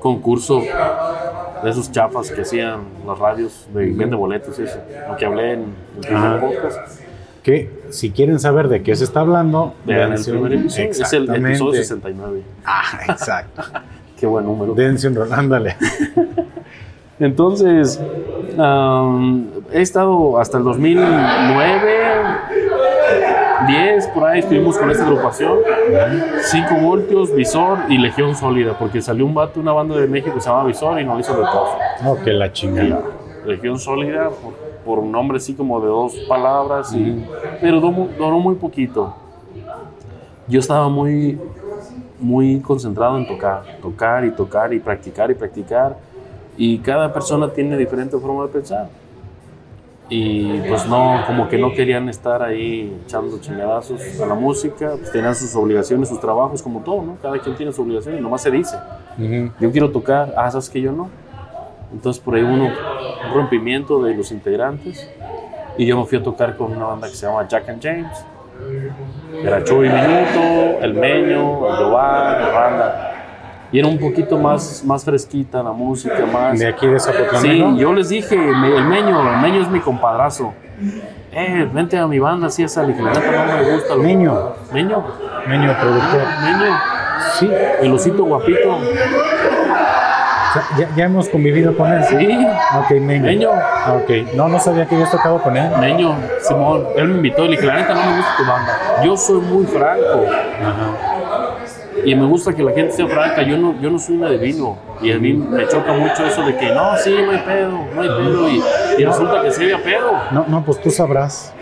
concurso de esos chafas que hacían las radios de vende boletos y eso. Lo que hablé en el podcast. Que si quieren saber de qué se está hablando, Vean el primer episodio. Es el episodio Exactamente. 69. Ah, exacto. Qué buen número. Dense un ándale. Entonces, am, he estado hasta el 2009, 10, por ahí estuvimos con esta agrupación. 5 voltios, Visor y Legión Sólida, porque salió un vato, una banda de México que se llama Visor y no hizo de todo. No, que la chingada. Legión Sólida, por, por un nombre así como de dos palabras, y, pero duró, duró muy poquito. Yo estaba muy, muy concentrado en tocar, tocar y tocar y practicar y practicar. Y cada persona tiene diferente forma de pensar. Y pues no, como que no querían estar ahí echando chingadazos a la música, pues tenían sus obligaciones, sus trabajos, como todo, ¿no? Cada quien tiene sus obligaciones, nomás se dice. Ujú. Yo quiero tocar, ah, sabes que yo no. Entonces por ahí uno, un rompimiento de los integrantes. Y yo me fui a tocar con una banda que se llama Jack and James. Era Chuy Minuto, El Meño, El Yobar, El Randa. Y era un poquito más, más fresquita la música, más... De aquí de Zapotlán. Sí, yo les dije, me- el Meño, el Meño es mi compadrazo. Eh, vente a mi banda, así es, y que la neta no me gusta. lo- Meño, Meño, Meño productor. Meño. Sí, El osito guapito. Sea, ya, ya hemos convivido con él. Sí, Ok, Meño. Meño. Ah, Ok, no, no sabía que habías tocado con él. Meño, Simón, él me invitó y le dije, la neta no me gusta tu banda. Yo soy muy franco Ajá. y me gusta que la gente sea franca. Yo no, yo no soy un adivino y a mí me choca mucho eso de que no, sí, no hay pedo, no hay pedo y, y resulta que sí había pedo. No, no, pues tú sabrás.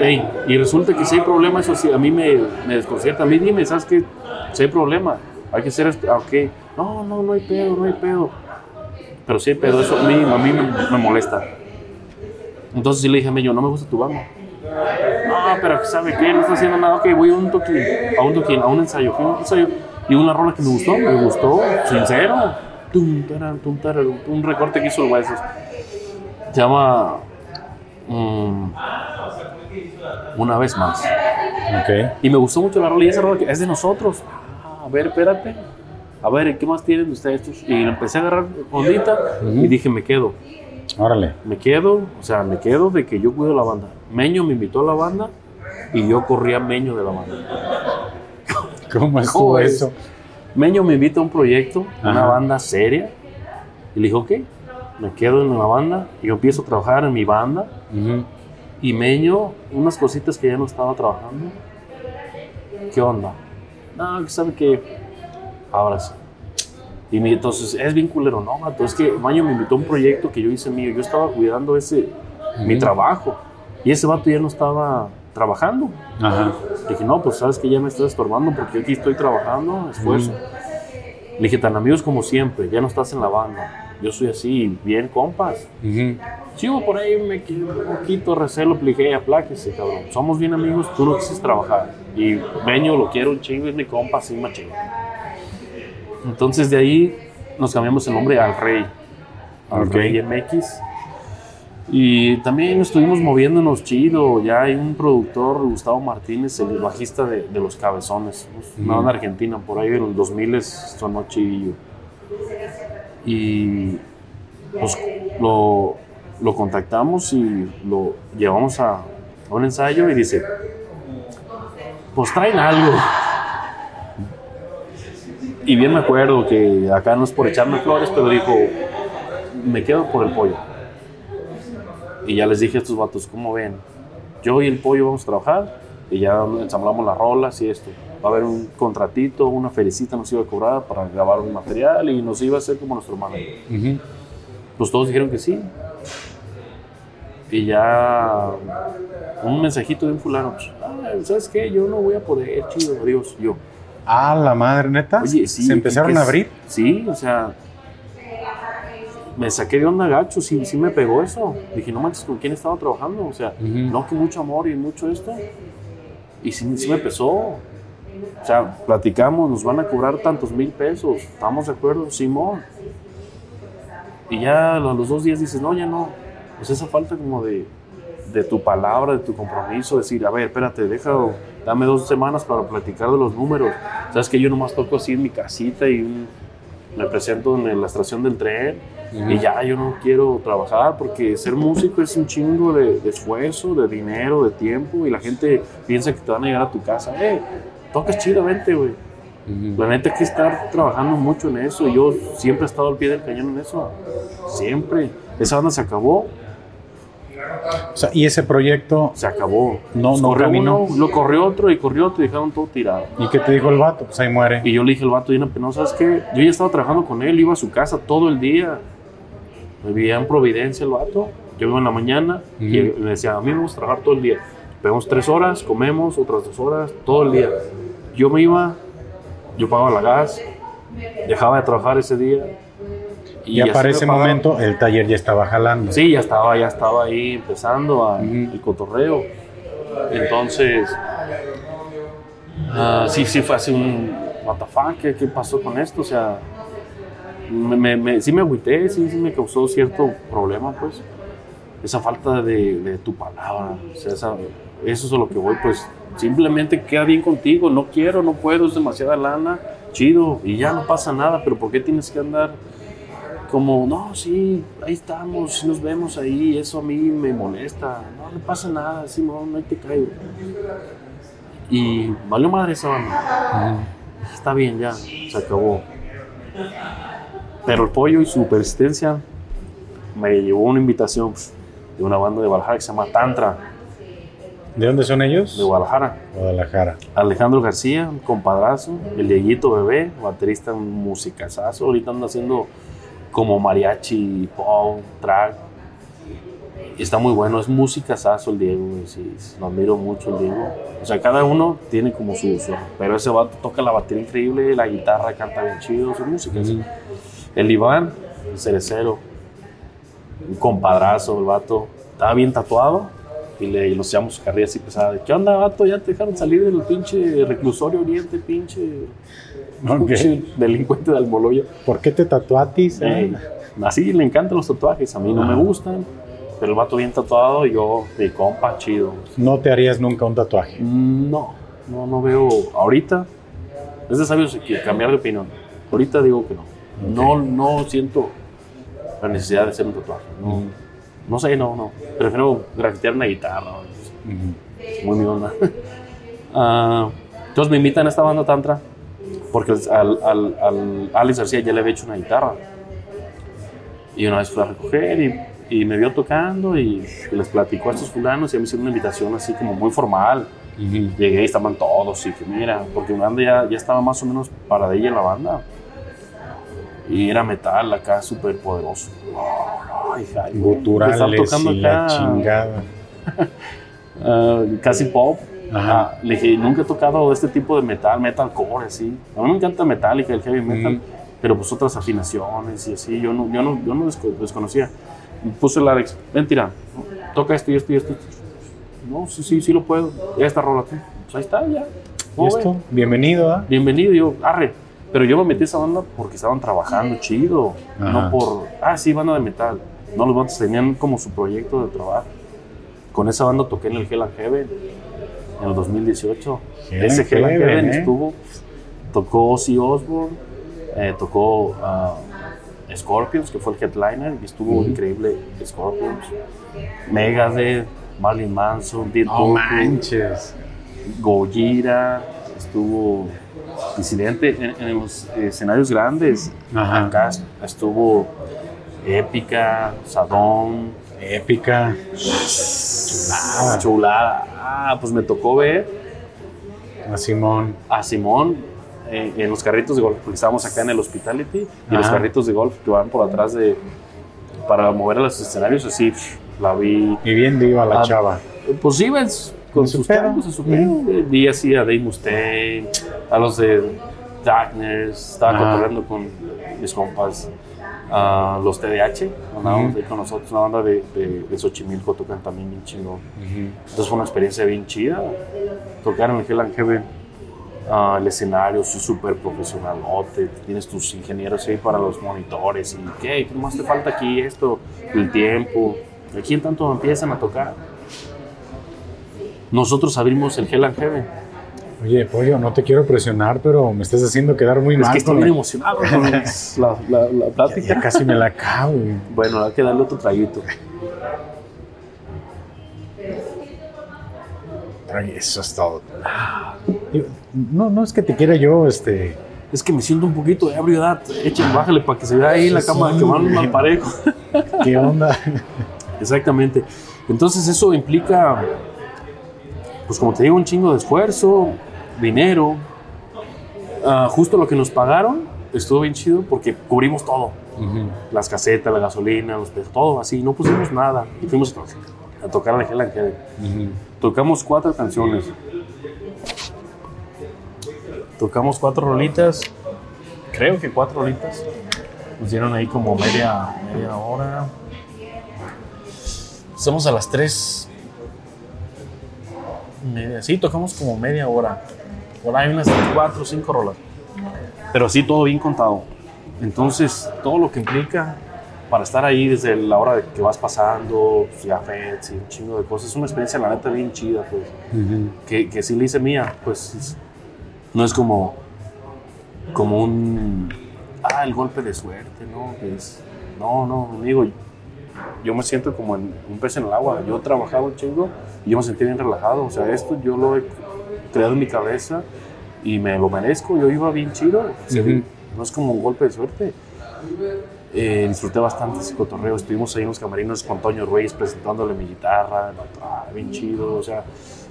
Ey, y resulta que si hay problema, eso sí, a mí me, me desconcierta. A mí dime, ¿sabes qué? Si hay problema, hay que esto. Ah, ok. No, no, no hay pedo, no hay pedo. Pero sí, pero eso a mí, a mí me, me molesta. Entonces sí le dije a Meño, no me gusta tu banda. No, pero ¿sabe qué? No está haciendo nada. Ok, voy a un toquín, a un toquín, a un ensayo. Fui a un ensayo y una rola que me gustó, me gustó, sincero. Tum, taran, tum, taran, un recorte que hizo el Huesos. Se llama mm, Una vez más. Ok. Y me gustó mucho la rola y esa rola que es de nosotros. Ah, a ver, espérate. A ver, ¿qué más tienen ustedes? Y empecé a agarrar ondita y dije, me quedo. Órale. Me quedo, o sea, me quedo de que yo cuido la banda. Meño me invitó a la banda y yo corría Meño de la banda. ¿Cómo estuvo eso? Meño me invita a un proyecto, una Ajá. banda seria. Y le dije, ok, me quedo en la banda. Y yo empiezo a trabajar en mi banda. Ujú. Y Meño, unas cositas que ya no estaba trabajando. ¿Qué onda? No, que sabe que ahora sí. Y me, entonces, es bien culero, no, mato, es que Meño me invitó a un proyecto que yo hice mío. Yo estaba cuidando ese, mi trabajo. Y ese vato ya no estaba trabajando. Ajá. Dije, no, pues sabes que ya me estás estorbando porque yo aquí estoy trabajando, esfuerzo. Le dije, tan amigos como siempre, ya no estás en la banda. Yo soy así, bien compas. Ujú. Sigo por ahí, me quedo un poquito recelo, le dije, apláquese, cabrón. Somos bien amigos, tú no quisiste trabajar. Y Meño lo quiero un chingo, es mi compa, así machín. Entonces de ahí nos cambiamos el nombre al Rey. Al Ok. Rey MX. Y también estuvimos moviéndonos chido. Ya hay un productor, Gustavo Martínez, el bajista de, de Los Cabezones. Una banda argentina, por ahí en los 2000 sonó chidillo. Y pues lo, lo contactamos y lo llevamos a, a un ensayo y dice, pues traen algo. Y bien me acuerdo que acá no es por echarme flores, pero dijo, me quedo por el pollo. Y ya les dije a estos vatos, ¿cómo ven? Yo y el pollo vamos a trabajar y ya ensamblamos las rolas y esto. Va a haber un contratito, una felicita nos iba a cobrar para grabar un material y nos iba a hacer como nuestro manager. Ujú. Pues todos dijeron que sí. Y ya un mensajito de un fulano, pues, "Ah, ¿sabes qué? Yo no voy a poder, chido, adiós, yo. Ah, la madre, neta. Oye, sí. Se empezaron ¿qué a abrir. Sí, o sea, me saqué de onda gacho, sí, sí me pegó eso. Dije, no manches, ¿con quién estaba trabajando? O sea, no que mucho amor y mucho esto. Y sí, sí me pesó. O sea, platicamos, nos van a cobrar tantos mil pesos. ¿Estamos de acuerdo? Simón. Y ya a los dos días dices, no, ya no. Pues esa falta como de, de tu palabra, de tu compromiso, decir, a ver, espérate, deja, dame dos semanas para platicar de los números. Sabes que yo nomás toco así en mi casita y un- me presento en la estación del tren y ya yo no quiero trabajar porque ser músico es un chingo de, de esfuerzo, de dinero, de tiempo y la gente piensa que te van a llegar a tu casa. Eh, tocas chido, vente, güey. Ujú. La neta hay que estar trabajando mucho en eso. y Yo siempre he estado al pie del cañón en eso. Siempre. Esa banda se acabó, O sea, y ese proyecto, se acabó. No, no corrió caminó. uno, lo corrió otro y corrió otro y dejaron todo tirado. ¿y qué te dijo el vato? Pues ahí muere. Y yo le dije al vato, bien no ¿sabes qué? Yo ya estaba trabajando con él, iba a su casa todo el día. Vivía en Providencia el vato. Yo iba en la mañana y Ujú. me decía, a mí me gusta trabajar todo el día. Pegamos tres horas, comemos otras dos horas, todo el día. Yo me iba, yo pagaba la gas, dejaba de trabajar ese día. Y, así para ese momento el taller ya estaba jalando. Sí, ya estaba, ya estaba ahí empezando a- Ujú. el cotorreo. Entonces, ah, sí, sí fue así un, what the fuck, ¿qué, qué pasó con esto? O sea, me, me- me- sí me agüité, sí, sí me causó cierto problema, pues. Esa falta de, de tu palabra, o sea, esa- eso es a lo que voy, pues. Simplemente queda bien contigo, no quiero, no puedo, es demasiada lana, chido, y ya no pasa nada, pero ¿por qué tienes que andar como, no, sí, ahí estamos, nos vemos ahí, eso a mí me molesta, no, no pasa nada, no, no te caigo. Y valió madre esa banda. Está bien, ya, se acabó. Pero el pollo y su persistencia me llevó una invitación de una banda de Guadalajara que se llama Tantra, ¿De dónde son ellos? de Guadalajara. Guadalajara. Alejandro García, un compadrazo, el Dieguito Bebé, baterista, musicazazo, ahorita anda haciendo como mariachi, pop, track. Está muy bueno, es musicazazo el Diego, sí, lo admiro mucho el Diego. O sea, cada uno tiene como su, su- pero ese vato toca la batería increíble, la guitarra canta bien chido, su música. El Iván, el cerecero. Un compadrazo, el vato. Estaba bien tatuado y le y nos echamos carrilla así pesada. ¿Qué onda, vato? Ya te dejaron salir del pinche reclusorio oriente, pinche, Ok. pinche delincuente de Almoloya. ¿Por qué te tatuatis? eh? Eh, así le encantan los tatuajes, a mí no me gustan, pero el vato bien tatuado y yo, de compa, chido. No te harías nunca un tatuaje. No, no, no veo ahorita. Es de sabios que cambiar de opinión. Ahorita digo que no. No, no siento la necesidad de hacer un tatuaje. No, no sé, no, no. Prefiero grafitear una guitarra. Muy mi onda. Ah, entonces me invitan a esta banda Tantra porque al, al, al Alex García ya le había hecho una guitarra. Y una vez fui a recoger y, y me vio tocando y, les platicó a estos fulanos y me hicieron una invitación así como muy formal. Llegué y estaban todos y que mira, porque mi banda ya, ya estaba más o menos para de ella la banda. Y era metal acá súper poderoso. Guturales Estaba tocando y la chingada. ah, casi pop. Ajá. Ah, le dije, nunca he tocado este tipo de metal, metalcore, así. A mí me encanta Metallica, el heavy metal, Ujú. pero pues otras afinaciones y así. Yo no, yo no, yo no desco- desconocía. Y Puso el Alex, ven, tira, toca esto y esto y esto. No, sí, sí, sí lo puedo. Ya está, rola tú. Pues ahí está, ya. ¿Y esto? Bienvenido, ¿ah? Bienvenido, yo, arre. Pero yo me metí a esa banda porque estaban trabajando chido. Ajá. No por, ah, sí, banda de metal. No, los bandas tenían como su proyecto de trabajo. Con esa banda toqué en el Hell and Heaven en el 2018. Hell Ese Heaven, Heaven ¿eh? estuvo. Tocó Ozzy Osbourne, eh, tocó ah, Scorpions, que fue el headliner, y estuvo increíble Scorpions. Megadeth, Marilyn Manson, Dead No Purple, manches. Gojira, estuvo Disidente en, en los escenarios grandes. Ajá. Acá estuvo Épica, Sadón, Épica. Chulada. Chulada. Ah, pues me tocó ver A Simón. a Simón eh, en los carritos de golf, porque estábamos acá en el Hospitality y los carritos de golf que van por atrás de. para mover a los escenarios, así la vi. Y bien iba la Ah, chava. Pues ibas con En sus tacos en su güey. Vi así a Dave Mustaine, a los de Darkness, estaba cotorreando con mis compas, a los TDH, andábamos Ujú. ahí con nosotros, una banda de, de, de Xochimilco, tocan también bien chingón. Entonces fue una experiencia bien chida. Tocar en el Hell and Heaven, ah, el escenario, súper profesional. Tienes tus ingenieros ahí para los monitores. ¿Y qué? ¿Qué más te falta aquí? Esto, el tiempo. ¿Aquí en tanto empiezan a tocar? Nosotros abrimos el Hell and Heaven. Oye, pollo, no te quiero presionar, pero me estás haciendo quedar muy Es mal. que estoy la- emocionado con la, la, plática. ya casi me la acabo. Bueno, hay que darle otro traguito. Eso es todo. No, no es que te quiera yo, este. Es que me siento un poquito de ebriedad. Echen, bájale para que se vea ahí en la cama sí, que van mal parejo. ¿Qué onda? Exactamente. Entonces eso implica, pues como te digo, un chingo de esfuerzo, dinero. Ah, justo lo que nos pagaron estuvo bien chido porque cubrimos todo. Las casetas, la gasolina, los pe- todo así. No pusimos nada. Y fuimos a tocar a la Heaven. Tocamos cuatro canciones. Tocamos cuatro rolitas. Creo que cuatro rolitas. Nos dieron ahí como media, media hora. Estamos a las tres. Media. Sí, tocamos como media hora. Por ahí unas cuatro o cinco rolas. Pero sí, todo bien contado. Entonces, todo lo que implica para estar ahí desde la hora de que vas pasando, pues, ya fets y un chingo de cosas, es una experiencia, la neta, bien chida, pues que, que sí le hice mía, pues es- no es como, como un, ah, el golpe de suerte, ¿no? Es, no, no, amigo, yo me siento como en un pez en el agua, yo he trabajado un chingo y yo me sentí bien relajado, o sea, esto yo lo he creado en mi cabeza y me lo merezco, yo iba bien chido, no es como un golpe de suerte. Eh, disfruté bastante ese cotorreo. Estuvimos ahí en los camarinos con Toño Reyes presentándole mi guitarra. ah, bien chido. O sea,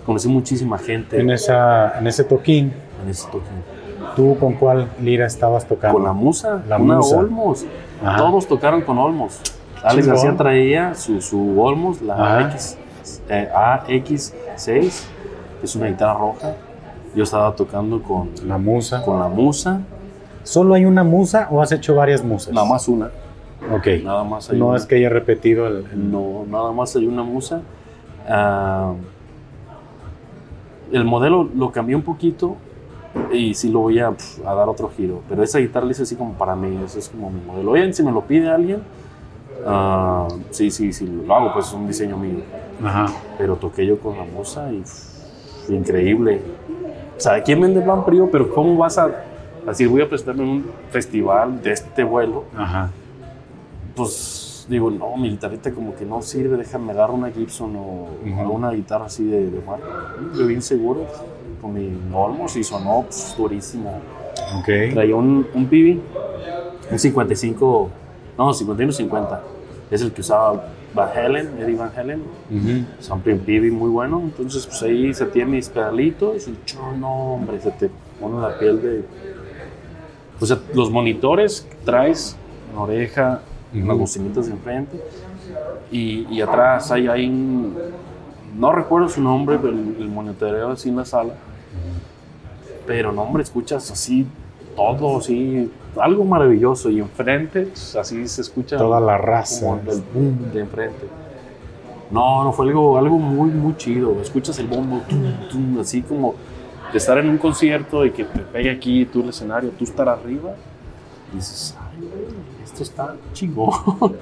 conocí muchísima gente En, esa, en ese toquín, en ese toque. ¿tú con cuál lira estabas tocando? Con la musa, La una musa. Olmos. Ajá. Todos tocaron con Olmos. Alex. García traía su, su Olmos, la Ajá. X, eh, AX6, que es una guitarra roja. Yo estaba tocando con, La musa. con la musa, ¿Solo hay una musa o has hecho varias musas? nada más una. Ok. Nada más hay No una. es que haya repetido el... el- No, nada más hay una musa. Ah, el modelo lo cambié un poquito y sí lo voy a, pf, a dar otro giro. Pero esa guitarra la hice así como para mí, ese es como mi modelo. Oye, si me lo pide alguien, ah, sí, sí, sí, lo hago, pues es un diseño mío. Ajá. Pero toqué yo con la musa y pf, increíble. O sea, ¿quién vende pan frío? Pero ¿cómo vas a decir, voy a presentarme en un festival de este vuelo? Ajá. pues digo, no, mi guitarrita como que no sirve, déjame agarrar una Gibson o Ujú. alguna guitarra así de, de marca. Yo bien seguro con mi Olmos y sonó pues, durísimo. Traía un, un PB, un 55, no, 51-50. Es el que usaba Van Halen, Eddie Van. Siempre un PB muy bueno. Entonces, pues ahí se tiene mis pedalitos y yo, no, hombre, se te pone la piel de. O sea, los monitores que traes en oreja, Ujú. las bocinitas de enfrente y, y atrás hay, hay un. No recuerdo su nombre, pero el, el monitoreo así en la sala. Pero no, hombre, escuchas así todo, así, algo maravilloso. Y enfrente, pues, así se escucha Toda la raza. como el boom de enfrente. No, no, fue algo, algo muy, muy chido. Escuchas el bombo, tum, tum, así como de estar en un concierto y que te pegue aquí tú el escenario, tú estar arriba. Y dices, ay, esto está chingón.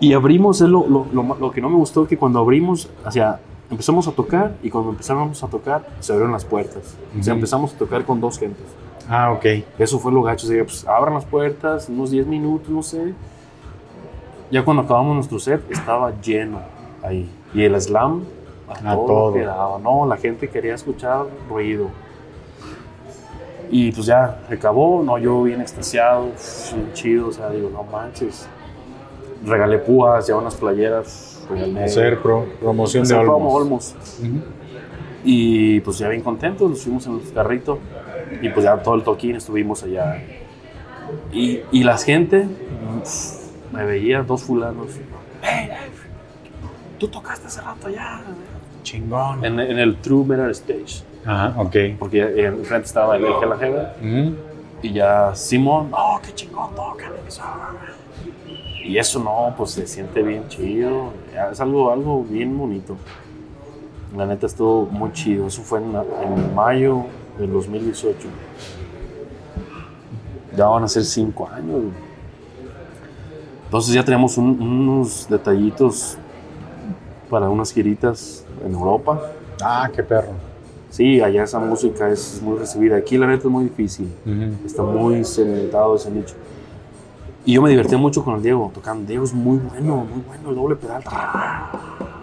y abrimos, es lo, lo, lo, lo que no me gustó, que cuando abrimos, sea, empezamos a tocar y cuando empezamos a tocar, se abrieron las puertas. O sea, empezamos a tocar con dos gentes. Ah, ok. Eso fue lo gacho. O sea, pues abran las puertas, unos 10 minutos, no sé. Ya cuando acabamos nuestro set, estaba lleno ahí. Y el slam, a, A todo, todo. lo que daba. No, la gente quería escuchar ruido. Y pues ya, acabó. No, yo bien extasiado, bien chido. O sea, digo, no manches. Regalé púas, ya unas playeras. Regalé. Hacer pro- promoción de hacer Olmos. Y pues ya bien contentos, nos fuimos en el carrito y pues ya todo el toquín estuvimos allá. Y, y la gente me veía dos fulanos. "Hey, tú tocaste hace rato allá. Chingón. En, en el True Mirror Stage. Ajá, ok. Porque enfrente estaba el Eje La Jeva Ujú. y ya Simón, oh, qué chingón tocan. Y eso no, pues se siente bien chido. Es algo, algo bien bonito. La neta estuvo muy chido. Eso fue en, en mayo del 2018. Ya van a ser cinco años. Entonces ya tenemos un- unos detallitos para unas giritas en Europa. Ah, qué perro. Sí, allá esa música es muy recibida. Aquí la neta es muy difícil. Está muy segmentado ese nicho. Y yo me divertí mucho con el Diego, tocando. Diego es muy bueno, muy bueno, el doble pedal.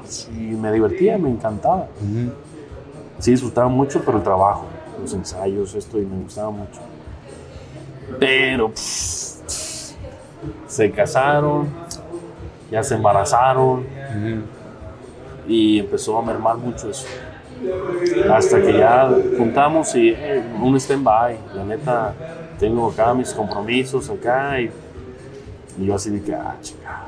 Sí, me divertía, me encantaba. Ujú. Sí, disfrutaba mucho, pero el trabajo, los ensayos, esto, y me gustaba mucho. Pero pff, pff, se casaron, ya se embarazaron y empezó a mermar mucho eso. Hasta que ya juntamos y eh, un stand-by. La neta, tengo acá mis compromisos acá y, y yo así de que, ah, chica,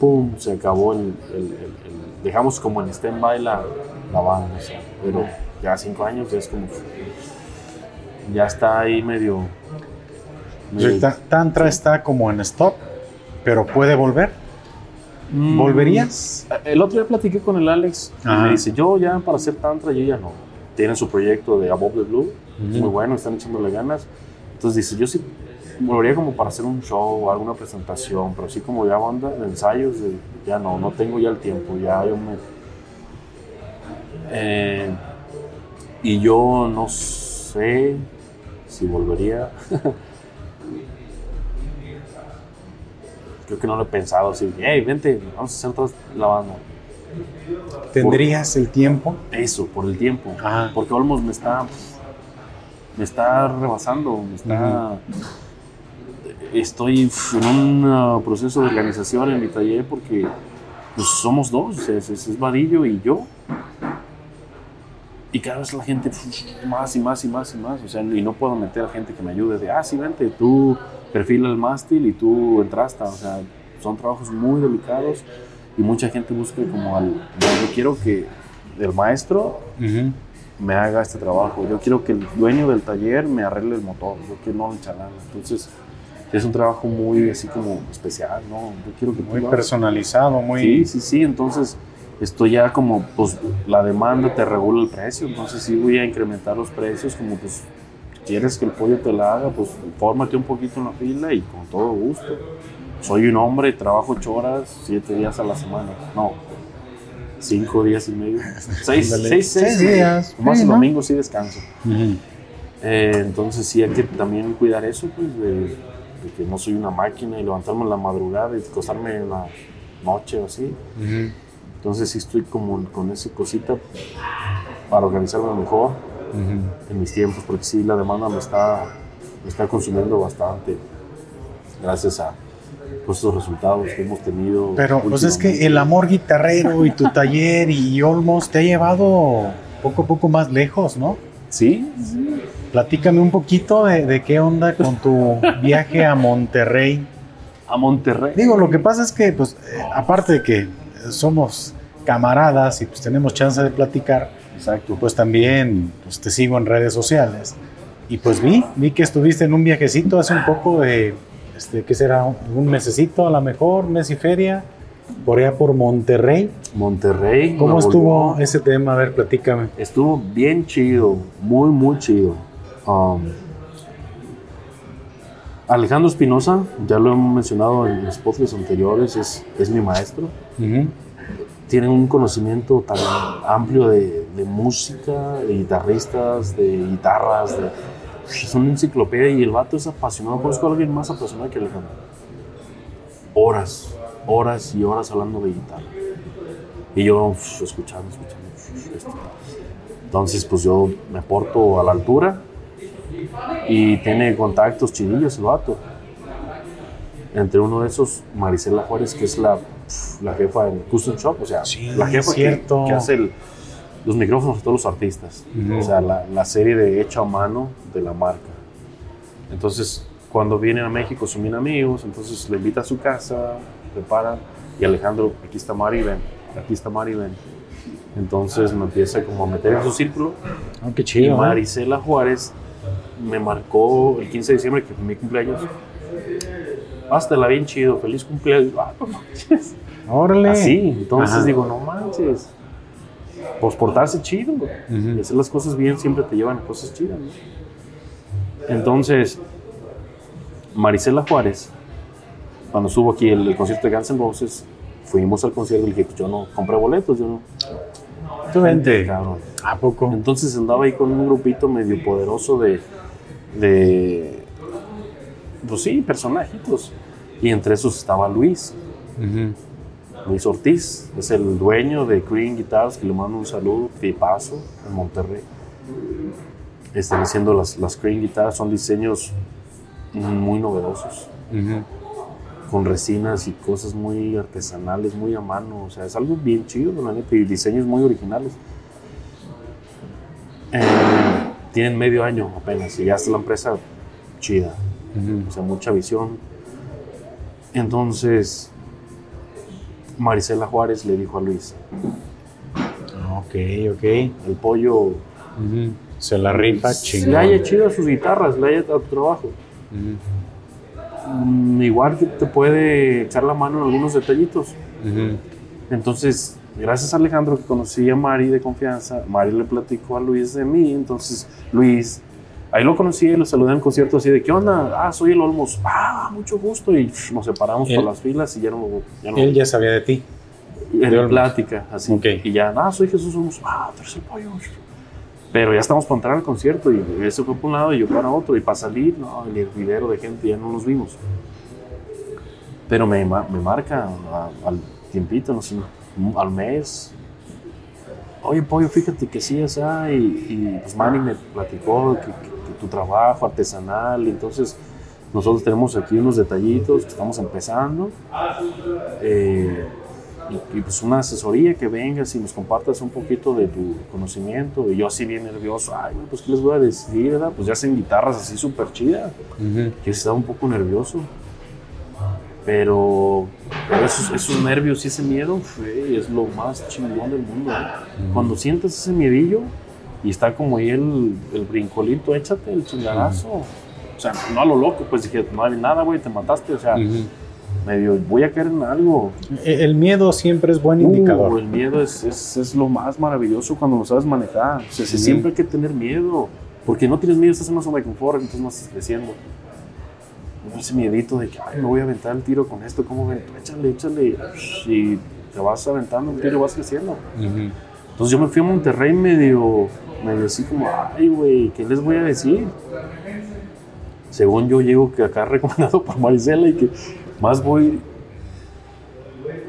pum, se acabó el, el- el- el- dejamos como en stand-by la, la banda, o sea, pero ya cinco años ya es como, ya está ahí medio... O sea, ta- Tantra está como en stop, pero puede volver. Mm, ¿Volverías? El otro día platiqué con el Alex y Ajá. me dice, yo ya para hacer tantra, yo ya no. Tienen su proyecto de Above the Blue, Ujú. muy bueno, están echándole ganas. Entonces dice, yo sí volvería como para hacer un show o alguna presentación, pero así como ya banda de ensayos, de- ya no, no tengo ya el tiempo, ya yo me... Eh, y yo no sé si volvería. Creo que no lo he pensado así, hey, vente, vamos a hacer otra la banda. ¿Tendrías el tiempo? Eso, por el tiempo. Ajá. Porque Olmos me está. Me está rebasando. Me está. Estoy en un uh, proceso de organización en mi taller porque pues, somos dos. sea, Es, es Vadillo y yo. Y cada vez la gente pf, más y más y más y más. O sea, y no puedo meter a gente que me ayude de, ah, sí, vente, tú perfila el mástil y tú entraste. O sea, son trabajos muy delicados y mucha gente busca como al. Yo, quiero que el maestro Ujú. me haga este trabajo. Yo quiero que el dueño del taller me arregle el motor. Yo quiero no chalán. Entonces, es un trabajo muy así como especial, ¿no? Yo quiero que Muy personalizado, muy... Sí, sí, sí, entonces esto ya como, pues la demanda te regula el precio, entonces sí voy a incrementar los precios, como pues quieres que el pollo te la haga, pues fórmate un poquito en la fila y con todo gusto. Soy un hombre, trabajo ocho horas, siete días a la semana, no, cinco días y medio, seis, seis, seis, Seis días, más sí, el ¿no? domingo sí descanso. Eh, entonces sí hay que también cuidar eso, pues, de, de que no soy una máquina y levantarme en la madrugada y acostarme en la noche o así. Entonces sí estoy como con esa cosita para organizarme mejor en mis tiempos, porque sí la demanda me está, me está consumiendo bastante gracias a pues, estos resultados que hemos tenido. Pero pues es que el amor guitarrero y tu taller y Olmos te ha llevado poco a poco más lejos, ¿no? Sí, Platícame un poquito de, de qué onda con tu viaje a Monterrey. a Monterrey. Digo, lo que pasa es que, pues, eh, aparte de que somos camaradas y pues tenemos chance de platicar, Exacto. pues también pues, te sigo en redes sociales. Y pues vi, vi que estuviste en un viajecito hace un poco de, este, ¿qué será? Un mesecito a lo mejor, mes y feria, por allá por Monterrey. Monterrey. ¿Cómo estuvo León. ese tema? A ver, platícame. Estuvo bien chido, muy, muy chido. Um, Alejandro Espinosa, ya lo hemos mencionado en los podcasts anteriores, es, es mi maestro. Ujú. Tiene un conocimiento tan amplio de, de música, de guitarristas, de guitarras. De, es una enciclopedia y el vato es apasionado. Conozco a alguien más apasionado que Alejandro. Horas, horas y horas hablando de guitarra. Y yo uf, escuchando, escuchando. esto. Entonces, pues yo me porto a la altura y tiene contactos chidillos el vato. Entre uno de esos, Marisela Juárez, que es la, la jefa en Custom Shop, o sea, Sí, la jefa que, hace el- los micrófonos de todos los artistas. O sea, la, la serie de hecho a mano de la marca. Entonces, cuando vienen a México son bien amigos, entonces le invita a su casa, preparan, y Alejandro, aquí está Mari, ven, aquí está Mari, ven. Entonces me empieza como a meter en su círculo Ah, qué y chido. ¿eh? Marisela Juárez me marcó el 15 de diciembre, que fue mi cumpleaños. Pásatela bien chido, feliz cumpleaños. Ah, no manches. Órale. Así, entonces Ajá. digo, no manches. Pues portarse chido, güey. Ujú. Y hacer las cosas bien siempre te llevan a cosas chidas, ¿no? Entonces, Marisela Juárez, cuando estuvo aquí el, el concierto de Guns N' Roses, fuimos al concierto y le dije, pues yo no compré boletos, yo no. Tú vente. Cabrón. ¿A poco? Entonces andaba ahí con un grupito medio poderoso de, de pues sí, personajitos. Y entre esos estaba Luis. Luis Ortiz, es el dueño de Green Guitars, que le mando un saludo, tipazo, en Monterrey. Están haciendo las, las Green Guitars, son diseños muy novedosos, con resinas y cosas muy artesanales, muy a mano, o sea, es algo bien chido, la neta, y diseños muy originales. Eh, tienen medio año apenas, y ya está la empresa chida, o sea, mucha visión. Entonces, Marisela Juárez le dijo a Luis, Ok, ok. el pollo. Se la rifa le chingón. haya chido a sus guitarras, le haya a tu trabajo. Mm, igual te puede echar la mano en algunos detallitos. Entonces, gracias a Alejandro que conocí a Mari de confianza, Mari le platicó a Luis de mí, entonces Luis, ahí lo conocí y lo saludé en un concierto así de, ¿qué onda? Ah, soy el Olmos. Ah, mucho gusto. Y nos separamos Él- por las filas y ya no... Ya no Él ya sabía de ti. en de plática, así. Ok. Y ya, ah, soy Jesús Olmos. Ah, tú eres el pollo. Pero ya estamos para entrar al concierto y ese fue por un lado y yo para otro. Y para salir, no, el hervidero de gente, ya no nos vimos. Pero me, me marca al tiempito, no sé, al mes. Oye, pollo, fíjate que sí, o sea, y, y pues Manny me platicó que, que- que tu trabajo artesanal, entonces nosotros tenemos aquí unos detallitos que estamos empezando. Eh, y, y, pues una asesoría que vengas y nos compartas un poquito de tu conocimiento. Y yo así bien nervioso, ay, pues ¿qué les voy a decir? verdad? Pues ya hacen guitarras así súper chidas. Ujú. Yo estaba un poco nervioso. Pero, pero esos, esos nervios y ese miedo fe, es lo más chingón del mundo. ¿eh? Cuando sientes ese miedillo y está como ahí el, el brincolito, échate el chingadazo. o sea, no a lo loco, pues dije, no hay nada, güey, te mataste, o sea, medio, voy a caer en algo. E, el miedo siempre es buen Uh, indicador. el miedo es, es, es lo más maravilloso cuando lo sabes manejar. O sea, si siempre hay que tener miedo. Porque no tienes miedo, estás en una zona de confort, entonces no estás creciendo. Ese miedito de que, ay, me voy a aventar el tiro con esto, ¿cómo ven? Échale, échale. Y te vas aventando el tiro vas creciendo. Ujú. Entonces yo me fui a Monterrey medio, medio así como, ay, güey, ¿qué les voy a decir? Según yo llego que acá recomendado por Marisela y que más voy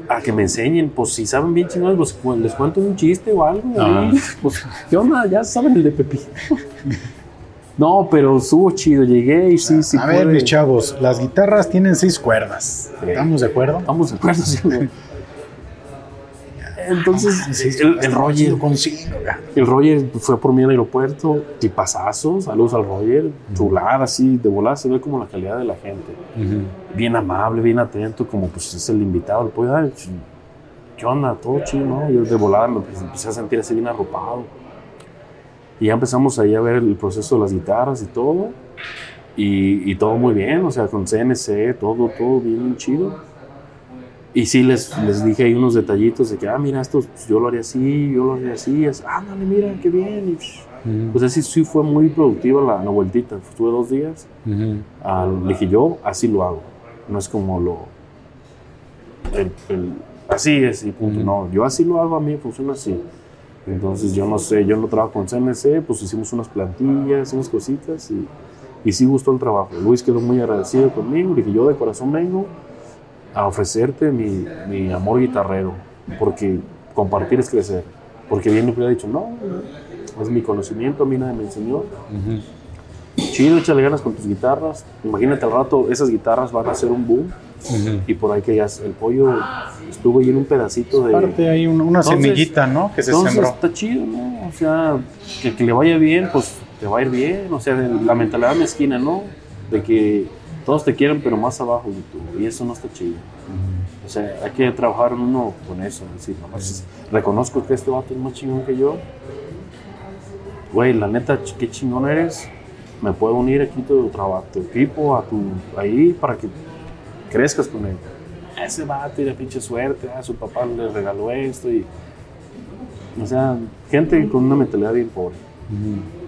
a que me enseñen, pues si saben bien chingados, pues cu- les cuento un chiste o algo. Ah. Pues, ¿qué onda? Ya saben el de Pepito. No, pero estuvo chido, llegué y sí, sí. a ver, mis chavos, las guitarras tienen seis cuerdas. Sí. ¿Estamos de acuerdo? Estamos de acuerdo, sí. Entonces, Sí, el, el Roger. El Roger fue por mí al aeropuerto, tipazazos, saludos al Roger, chulada así, de volada se ve como la calidad de la gente. Bien amable, bien atento, como pues es el invitado, le puedo dar, ¿qué onda? Todo chido, ¿no? Yo de volada me empecé- empecé a sentir así bien arropado. Y ya empezamos ahí a ver el proceso de las guitarras y todo. Y, y todo muy bien, o sea, con CNC, todo, todo bien chido. Y sí les, les dije ahí unos detallitos de que, ah, mira, esto pues, yo lo haría así, yo lo haría así. Es, ah, dale, mira, qué bien. Y, pues así sí fue muy productiva la, la vueltita. Estuve dos días. Ujú. Ah, le dije, yo así lo hago. No es como lo... el- el- así es y punto. Ujú. No, yo así lo hago, a mí funciona así. Entonces yo no sé, yo no trabajo con CNC, pues hicimos unas plantillas, unas cositas y, y sí gustó el trabajo. Luis quedó muy agradecido conmigo, le dije, yo de corazón vengo a ofrecerte mi, mi amor guitarrero, porque compartir es crecer. Porque bien me hubiera dicho, no, es mi conocimiento, a mí nadie me enseñó. Ujú. Chido, échale ganas con tus guitarras. Imagínate al rato, esas guitarras van a ser un boom. Ujú. Y por ahí que ya el pollo estuvo ahí en un pedacito de. Aparte hay un- una Entonces- semillita, ¿no? Que se Entonces sembró. está chido, ¿no? O sea, que, que le vaya bien, pues te va a ir bien. O sea, la mentalidad mezquina, ¿no? De que todos te quieren, pero más abajo de tú. Y eso no está chido. O sea, hay que trabajar uno con eso. Decir, nomás reconozco que este vato es más chingón que yo. Güey, la neta, qué chingón eres. Me puedo unir aquí tu trabajo, tu equipo, a tu ahí para que crezcas con él. Ese vato tiene pinche suerte, ah, su papá le regaló esto y. O sea, gente con una mentalidad bien pobre.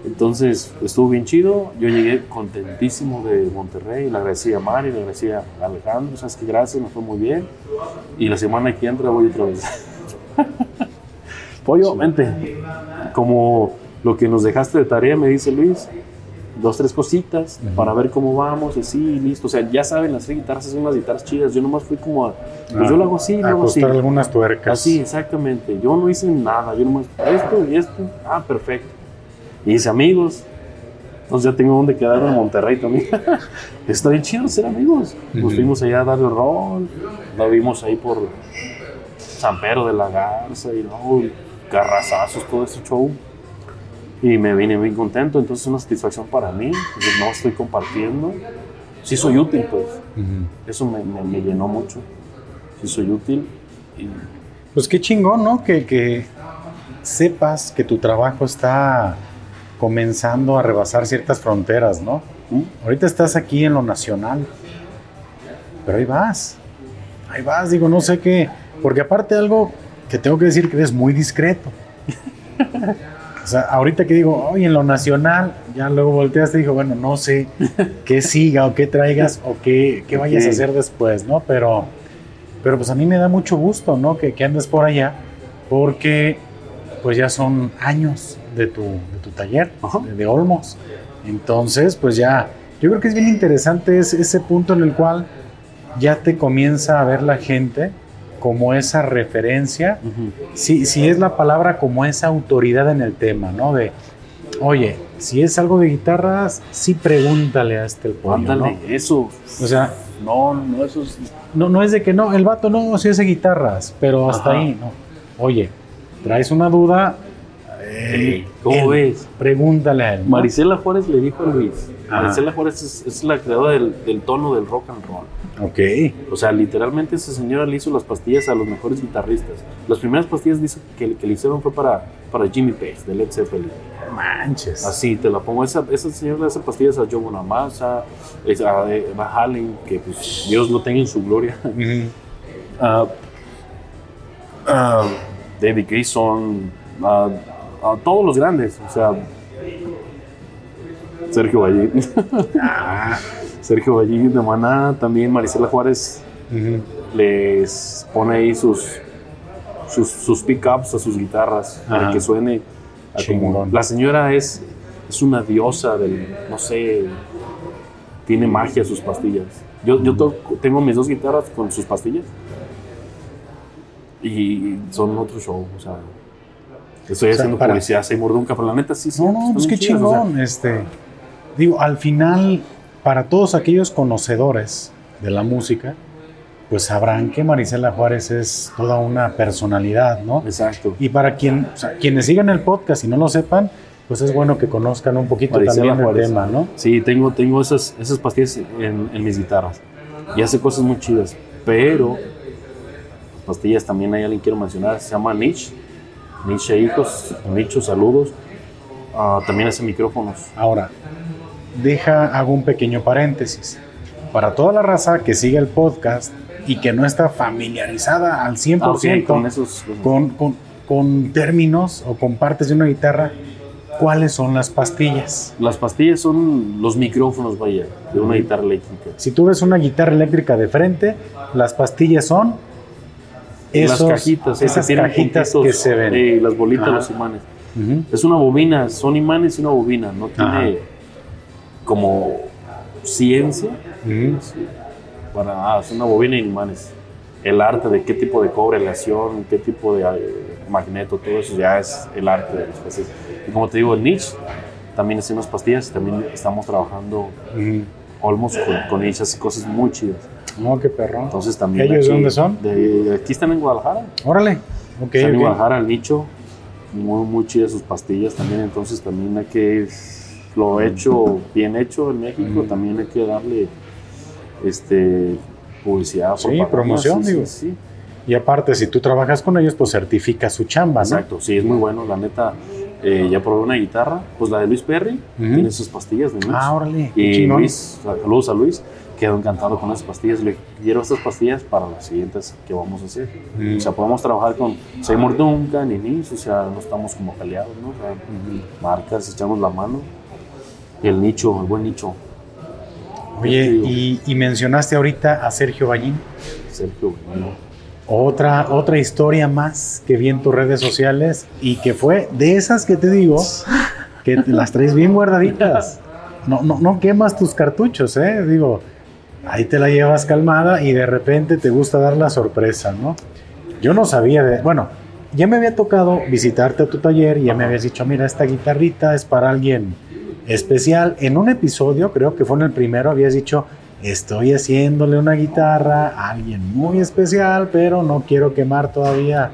Entonces estuvo bien chido. Yo llegué contentísimo de Monterrey. Le agradecí a Mari, le agradecí a Alejandro. Sabes que gracias, me fue muy bien. Y la semana que entra voy otra vez. Pollo, vente. Como lo que nos dejaste de tarea, me dice Luis. Dos, tres cositas para ver cómo vamos y así, listo. O sea, ya saben, las tres guitarras son unas guitarras chidas. Yo nomás fui como a. Pues yo lo hago así, lo hago así. Algunas tuercas. Así, exactamente. Yo no hice nada. Yo nomás, esto y esto. Ah, perfecto. Y hice amigos. Entonces ya tengo donde quedar en Monterrey también. Está bien chido ser amigos. Nos fuimos allá a darle rol. La vimos ahí por San Pedro de la Garza y luego garrazazos, todo ese show. Y me vine bien contento. Entonces es una satisfacción para mí. no estoy compartiendo. Sí soy útil, pues. Ujú. Eso me, me- me llenó mucho. Sí soy útil. Y Pues qué chingón, ¿no? Que, que sepas que tu trabajo está comenzando a rebasar ciertas fronteras, ¿no? ¿Mm? Ahorita estás aquí en lo nacional, pero ahí vas, ahí vas, digo, no sé qué, porque aparte algo que tengo que decir que eres muy discreto. O sea, ahorita que digo, oye, en lo nacional, ya luego volteaste y dijo, bueno, no sé qué siga o qué traigas o qué, qué vayas a hacer después, ¿no? Pero, pero pues a mí me da mucho gusto, ¿no? Que, que andes por allá, porque pues ya son años de tu, de tu taller, de, de Olmos. Entonces, pues ya, yo creo que es bien interesante ese, ese punto en el cual ya te comienza a ver la gente como esa referencia Ujú. si, si es la palabra como esa autoridad en el tema, ¿no? De, oye, si es algo de guitarras, sí pregúntale a este el pollo, Ándale, eso. O sea, No, no, eso es. no, no es de que no, el vato no, sí hace guitarras, pero hasta Ajá. ahí, ¿no? Oye, traes una duda, ¿Cómo él, ves? Pregúntale a él. ¿no? Marisela Juárez le dijo a Luis. Ajá. Marisela Juárez es, es la creadora del, del tono del rock and roll. Ok. O sea, literalmente esa señora le hizo las pastillas a los mejores guitarristas. Las primeras pastillas dice que, que le hicieron fue para, para Jimmy Page, de Led Zeppelin. Manches. Así te la pongo. Esa, esa señora le hace pastillas a Joe Bonamassa, a Van Halen, que pues Dios lo tenga en su gloria. Ujú. Ah, ah, David Grayson, ah, todos los grandes, o sea, Sergio Valle, Ah, Sergio Valle de Maná, también Marisela Juárez les pone ahí sus sus, sus pickups a sus guitarras para que suene a como- la señora es es una diosa del no sé tiene magia sus pastillas. Yo, yo tengo mis dos guitarras con sus pastillas y son otro show o sea estoy O sea, haciendo para- publicidad Seymour Duncan pero la neta sí sí No, no, pues qué o sea, chingón. Este, digo, al final, para todos aquellos conocedores de la música, pues sabrán que Marisela Juárez es toda una personalidad, ¿no? exacto Y para quien, o sea, quienes sigan el podcast y no lo sepan, pues es bueno que conozcan un poquito Marisela también Juárez. el tema, ¿no? Sí, tengo, tengo esas, esas pastillas en, en mis guitarras. Y hace cosas muy chidas. Pero las pastillas también hay alguien quiero mencionar. Se llama Niche. Niche Hijos. Nicho, saludos. Ah, también hace micrófonos. Ahora, deja, hago un pequeño paréntesis. Para toda la raza que sigue el podcast y que no está familiarizada al 100% Ah, con esos. con, con- con términos o con partes de una guitarra, ¿cuáles son las pastillas? Las pastillas son los micrófonos, vaya, de una guitarra eléctrica. Si tú ves una guitarra eléctrica de frente, las pastillas son esos- las cajitas. esas que cajitas que se ven. eh, las bolitas, Ajá. los imanes. Es una bobina, son imanes y una bobina. No tiene Ajá. Como ciencia. Ujú. para ah, es una bobina y imanes. El arte de qué tipo de cobre, aleación, qué tipo de eh, magneto, todo eso ya es el arte de las pastillas. Y como te digo, el niche también hace unas pastillas, también estamos trabajando Ujú. Olmos con, con hace cosas muy chidas. No, qué perro. Entonces también. ¿Ellos de aquí- dónde son? De, aquí están en Guadalajara. Órale. Ok, están en ok. Guadalajara, el nicho. Muy, muy chidas sus pastillas también. Entonces también hay que. Lo hecho, bien hecho en México, también hay que darle este publicidad, Sí, propaganda, promoción, sí, digo. sí, sí. Y aparte, si tú trabajas con ellos, pues certifica su chamba, ¿no? Exacto, sí, es muy bueno. La neta, eh, ya probé una guitarra, pues la de Luis Perry, tiene sus pastillas de Luis. Ah, órale. y. Luis, saludos a Luis, quedó encantado con esas pastillas. Le quiero estas pastillas para las siguientes que vamos a hacer. O sea, podemos trabajar con Seymour Duncan y Nis, o sea, no estamos como peleados, ¿no? O sea, marcas, echamos la mano. El nicho, el buen nicho, Oye, y, y mencionaste ahorita a Sergio Ballín. Sergio, bueno, Otra, otra historia más que vi en tus redes sociales y que fue de esas que te digo que te las traes bien guardaditas. No, no, no quemas tus cartuchos, ¿eh? Digo, ahí te la llevas calmada y de repente te gusta dar la sorpresa, ¿no? Yo no sabía de. Bueno, ya me había tocado visitarte a tu taller y ya me habías dicho, mira, esta guitarrita es para alguien especial. En un episodio, creo que fue en el primero, habías dicho, estoy haciéndole una guitarra a alguien muy especial, pero no quiero quemar todavía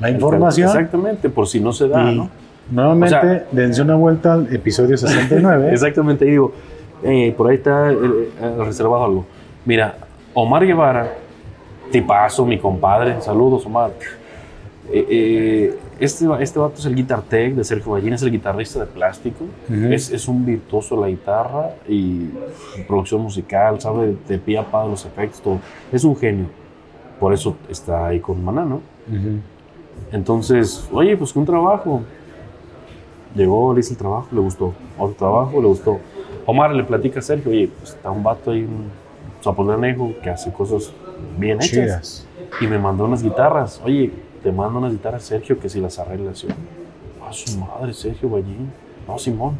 la información. Exactamente, por si no se da, Y ¿no? nuevamente, O sea- dense una vuelta al episodio 69. Exactamente, y digo, eh, por ahí está el, el reservado algo. Mira, Omar Guevara, tipazo, mi compadre, saludos Omar. Eh, eh, este, este vato es el guitar tech de Sergio Ballín, es el guitarrista de plástico, es, es un virtuoso de la guitarra y producción musical, sabe de, pie a pa los efectos, todo. Es un genio, por eso está ahí con Maná, ¿no? Entonces, oye, pues un trabajo. Llegó, le hice el trabajo, le gustó. Otro trabajo, le gustó. Omar le platica a Sergio, oye, pues está un vato ahí, un zapotenejo que hace cosas bien hechas. Chidas. Y me mandó unas guitarras. Oye, te mando unas guitarras, Sergio, que si las arreglas. Yo, a su madre, Sergio Ballín. No, Simón.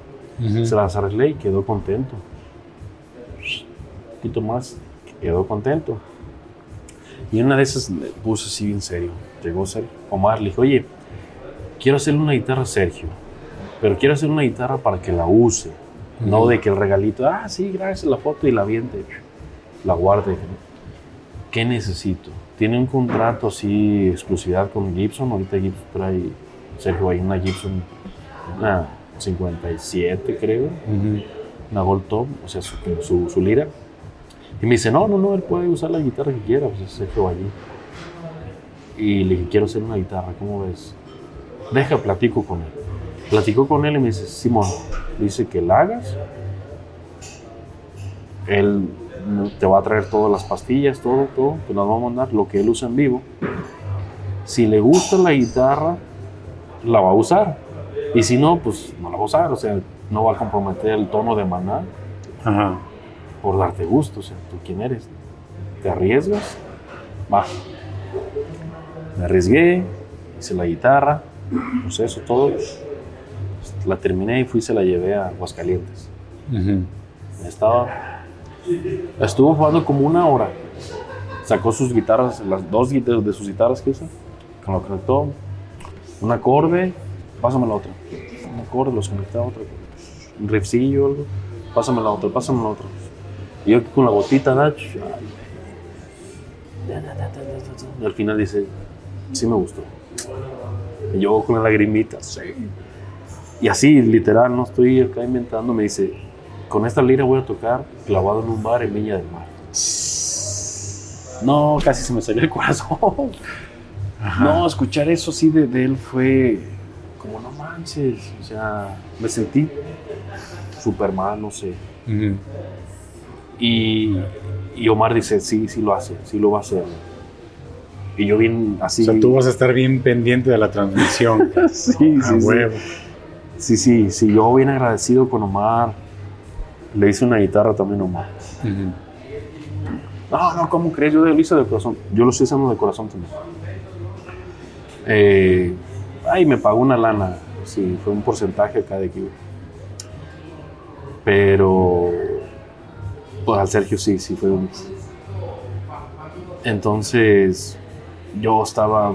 Se las arreglé y quedó contento. Un poquito más, quedó contento. Y una de esas le puse así bien serio. Llegó Sergio. Omar le dijo, oye, quiero hacerle una guitarra a Sergio, pero quiero hacer una guitarra para que la use. No de que el regalito, ah, sí, gracias, la foto y la aviente. La guarde. ¿Qué necesito? Tiene un contrato así, exclusividad con Gibson. Ahorita Gibson trae, Sergio, hay una Gibson, una 57 creo Ujú. una Gold Top, o sea, su, su, su lira. Y me dice, no, no, no, él puede usar la guitarra que quiera, pues es Sergio allí. Y le dije, quiero hacer una guitarra, ¿cómo ves? Deja, platico con él. Platicó con él y me dice, Simón, dice que la hagas. Él te va a traer todas las pastillas, todo, todo, que nos va a mandar, lo que él usa en vivo. Si le gusta la guitarra, la va a usar. Y si no, pues no la va a usar. O sea, no va a comprometer el tono de maná Ajá. por darte gusto. O sea, ¿tú quién eres? ¿Te arriesgas? Va. Me arriesgué, hice la guitarra, pues eso todo. La terminé y fui se la llevé a Aguascalientes. Estaba. Estuvo jugando como una hora. Sacó sus guitarras, las dos guitarras de sus guitarras que usa. Con lo conectó. Un acorde, pásame la otra. Un acorde, los conecté a otra. Un riffcillo, algo. Pásame la otra, pásame la otra. Y yo con la gotita, Nach. Y al final dice, sí me gustó. Y yo con la lagrimita, sí. Y así, literal, no estoy acá inventando, me dice, con esta lira voy a tocar clavado en un bar en Viña del Mar. No, casi se me salió el corazón. Ajá. No, escuchar eso así de, de él fue como, no manches, o sea, me sentí súper mal, no sé. Y, y Omar dice, sí, sí lo hace, sí lo va a hacer. Y yo bien así... O sea, tú vas a estar bien pendiente de la transmisión. sí, sí, sí. Sí, sí, sí, yo bien agradecido con Omar. Le hice una guitarra también Omar. Ujú. No, no, ¿cómo crees? Yo lo hice de corazón. Yo lo estoy haciendo de corazón también. Eh, ay, me pagó una lana. Sí, fue un porcentaje acá de que. Pero. Pues al Sergio sí, sí fue un. Entonces. Yo estaba.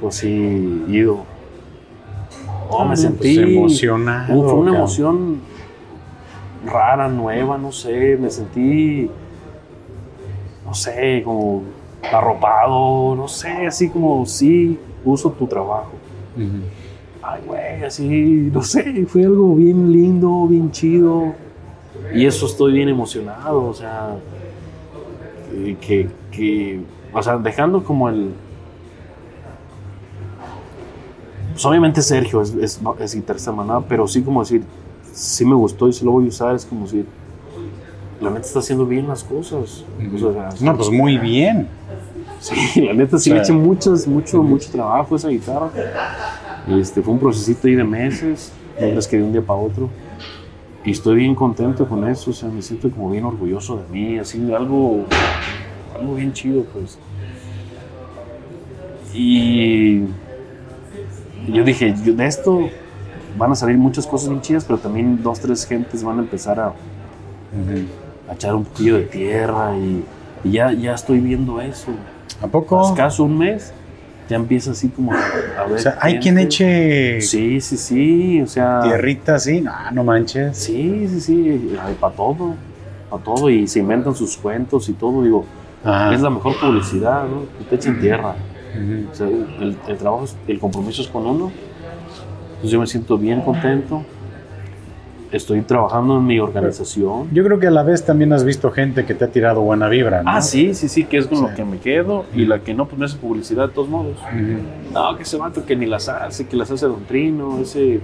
Pues sí, ido. Oh, me Ah, sentí. pues, emocionado. Fue una emoción rara, nueva, no sé, me sentí, no sé, como arropado, no sé, así como, sí, uso tu trabajo. Ay, güey, así, no sé, fue algo bien lindo, bien chido. Y eso estoy bien emocionado, o sea, que, que, que- o sea, dejando como el... Pues obviamente Sergio es, es, es guitarrista maná, pero sí como decir, sí me gustó y sí lo voy a usar, es como decir, la neta está haciendo bien las cosas. O sea, No, pues muy bien. Sí, la neta sí O le sea, eché muchos, mucho, mucho trabajo a esa guitarra. Este, fue un procesito ahí de meses, no que de un día para otro. Y estoy bien contento con eso, o sea, me siento como bien orgulloso de mí, así, algo, algo bien chido, pues. Y yo dije, yo- de esto van a salir muchas cosas bien chidas, pero también dos, tres gentes van a empezar a, Ujú. a echar un poquillo de tierra y, y ya, ya estoy viendo eso. ¿A poco? Escaso un mes, ya empieza así como a, ver. O sea, hay gente. quien eche Sí, sí, sí, o sea. tierrita así. No, no manches. Sí, sí, sí, para todo, para todo, y se inventan sus cuentos y todo, digo, Ajá. es la mejor publicidad, ¿no? Que te echen tierra. Ujú. O sea, el, el trabajo, el compromiso es con uno, entonces yo me siento bien contento, estoy trabajando en mi organización. Yo creo que a la vez también has visto gente que te ha tirado buena vibra, ¿no? Ah, sí, sí, sí, que es con Sí. lo que me quedo, y la que no, pues me hace publicidad de todos modos. No, que ese vato que ni las hace, que las hace Don Trino, ese...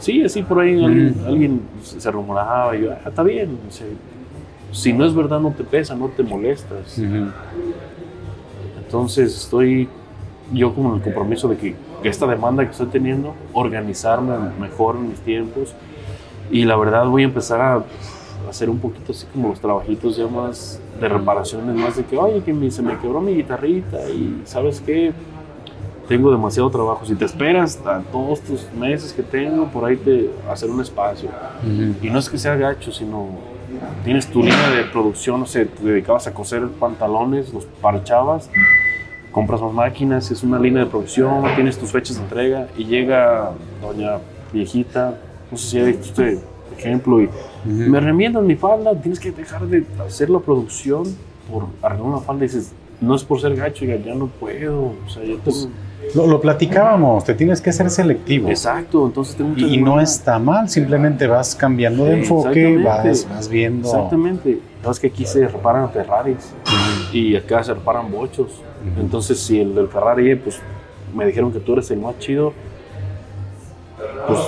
Sí, así por ahí alguien, alguien se rumoraba y yo, ah, está bien. o sea, si no es verdad, no te pesa, no te molestas. Entonces estoy yo como en el compromiso de que esta demanda que estoy teniendo, organizarme mejor en mis tiempos. Y la verdad voy a empezar a hacer un poquito así como los trabajitos ya más de reparaciones, más de que, oye, que me- se me quebró mi guitarrita y sabes qué, tengo demasiado trabajo. Si te esperas a todos estos meses que tengo, por ahí te hacer un espacio. Ujú. Y no es que sea gacho, sino tienes tu línea de producción, no sé, te dedicabas a coser pantalones, los parchabas, compras más máquinas, es una línea de producción, tienes tus fechas de entrega y llega doña viejita, no sé si ha visto este ejemplo, y Ujú. me remiendan mi falda, tienes que dejar de hacer la producción por arreglar una falda y dices, no es por ser gacho, ya, ya no puedo, o sea, yo tengo... Lo, lo platicábamos, te tienes que ser selectivo. Exacto, entonces tengo Y, y no está mal, simplemente vas cambiando de enfoque, Exactamente. vas, vas viendo. Exactamente. Sabes que aquí se reparan Ferraris y acá se reparan bochos. Entonces, si el del Ferrari, pues me dijeron que tú eres el más chido, pues,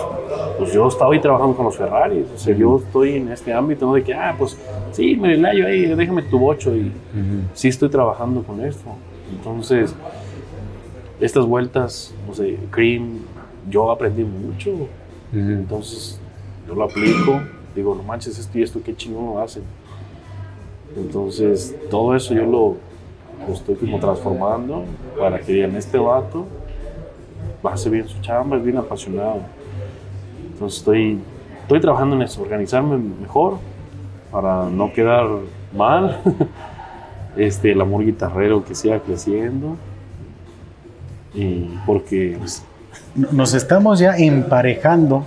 pues yo estaba ahí trabajando con los Ferraris, o sea, yo estoy en este ámbito, ¿no? De que, ah, pues sí, me yo ahí, déjame tu bocho y sí estoy trabajando con esto. Entonces, estas vueltas, no sé, Cream, yo aprendí mucho. Entonces, yo lo aplico, digo, no manches, esto y esto, qué chingón lo hacen. Entonces, todo eso yo lo, estoy como transformando para que digan, este vato va a hacer bien su chamba, es bien apasionado. Entonces, estoy, estoy trabajando en eso, organizarme mejor para no quedar mal. este, el amor guitarrero que siga creciendo. Y porque pues, nos estamos ya emparejando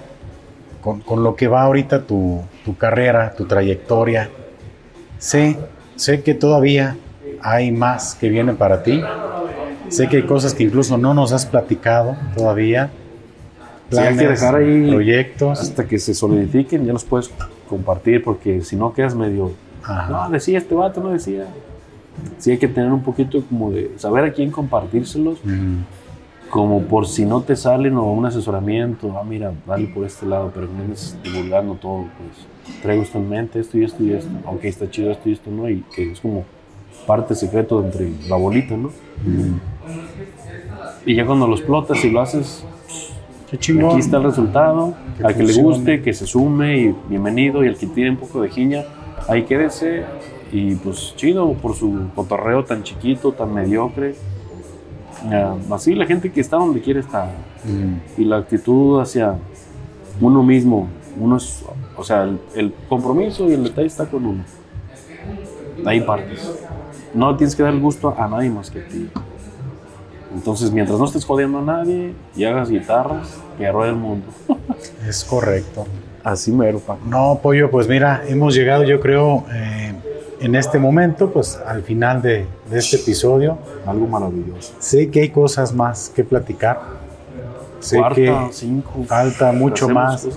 con, lo que va ahorita tu, carrera, tu trayectoria. Sé, sé que todavía hay más que viene para ti. Sé que hay cosas que incluso no nos has platicado todavía. Planes, hay que dejar ahí proyectos. Hasta que se solidifiquen, ya los puedes compartir, porque si no quedas medio. No, decía este vato, no decía. Sí, hay que tener un poquito como de saber a quién compartírselos como por si no te salen o un asesoramiento, ah, mira, dale por este lado, pero no vienes divulgando todo, pues traigo esto en mente, esto y esto y esto, aunque está chido esto y esto, ¿no? Y que es como parte secreto entre la bolita, ¿no? Y ya cuando lo explotas y lo haces, aquí está el resultado, al que le guste, que se sume y bienvenido, y el que tiene un poco de jiña, ahí quédese, y pues chido por su cotorreo tan chiquito, tan mediocre, así la gente que está donde quiere estar. Mm. Y la actitud hacia uno mismo. Uno es, o sea, el, compromiso y el detalle está con uno. Ahí partes. No tienes que dar el gusto a nadie más que a ti. Entonces, mientras no estés jodiendo a nadie y hagas guitarras, que ruede el mundo. es correcto. Así mero, No, Pollo, pues mira, hemos llegado, yo creo, eh, en este momento, pues al final de, este episodio. Algo maravilloso. Sé que hay cosas más que platicar. Sé que falta mucho más.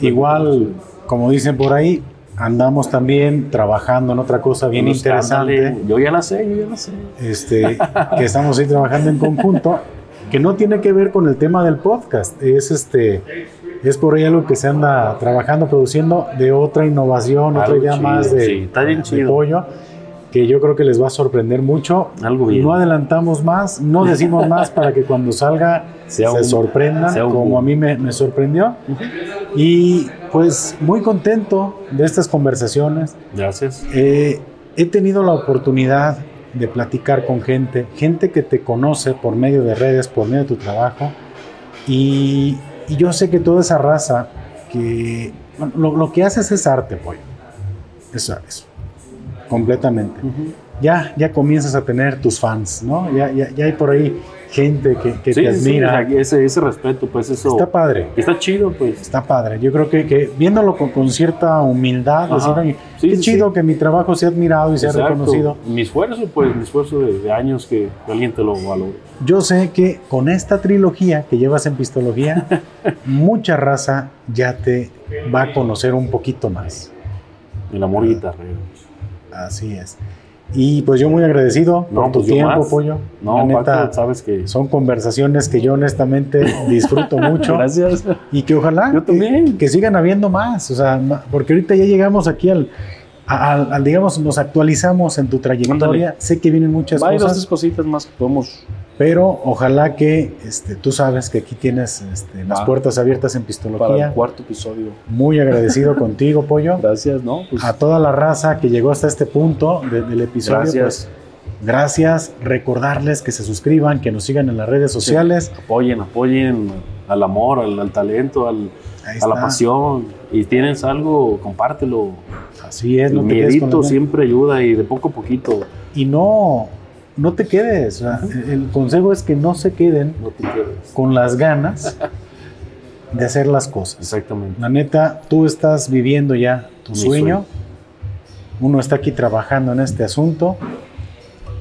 Igual, como dicen por ahí, andamos también trabajando en otra cosa bien interesante. yo ya la sé, yo ya la sé. Este, que estamos ahí trabajando en conjunto, que no tiene que ver con el tema del podcast. Es este es por ahí algo que se anda trabajando, produciendo de otra innovación, otra idea más de, pollo, que yo creo que les va a sorprender mucho. Algo bien. No adelantamos más, no decimos más para que cuando salga se sorprendan, como a mí me, sorprendió. Y pues muy contento de estas conversaciones. Gracias. Eh, he tenido la oportunidad de platicar con gente, gente que te conoce por medio de redes, por medio de tu trabajo. Y y yo sé que toda esa raza que lo, que haces es arte, pollo. Eso es. Completamente. Ya, ya comienzas a tener tus fans, ¿no? Ya, ya, ya hay por ahí gente que, que te admira. Sí, ese, ese, respeto, pues eso. Está padre. Está chido, pues. Está padre. Yo creo que, que viéndolo con, con, cierta humildad, decir, qué chido que mi trabajo sea admirado y sea reconocido. Mi esfuerzo, pues, mi esfuerzo de, años que, alguien te lo valore. Yo sé que con esta trilogía que llevas en Pistología, mucha raza ya te va a conocer un poquito más. El amor guitarrero. Así es. Y pues yo muy agradecido por tu pues tiempo, Pollo. No, neta, sabes que... Son conversaciones que yo honestamente disfruto mucho. Gracias. Y que ojalá yo también. Que, sigan habiendo más. O sea, porque ahorita ya llegamos aquí al, al, digamos, nos actualizamos en tu trayectoria. Sé que vienen muchas cosas. Hay dos cositas más que podemos pero ojalá que este, tú sabes que aquí tienes este, las puertas abiertas en Pistología. Para el cuarto episodio. Muy agradecido contigo, Pollo. Gracias, ¿no? Pues a toda la raza que llegó hasta este punto del episodio. Gracias. Pues, gracias. Recordarles que se suscriban, que nos sigan en las redes sociales. Apoyen, apoyen al amor, al, talento, al, a la pasión. Y tienes algo, compártelo. Así es. El no siempre ayuda y de poco a poquito. Y no no te quedes. el consejo es que no se queden con las ganas de hacer las cosas. Exactamente. La neta, tú estás viviendo ya tu sueño. Uno está aquí trabajando en este asunto.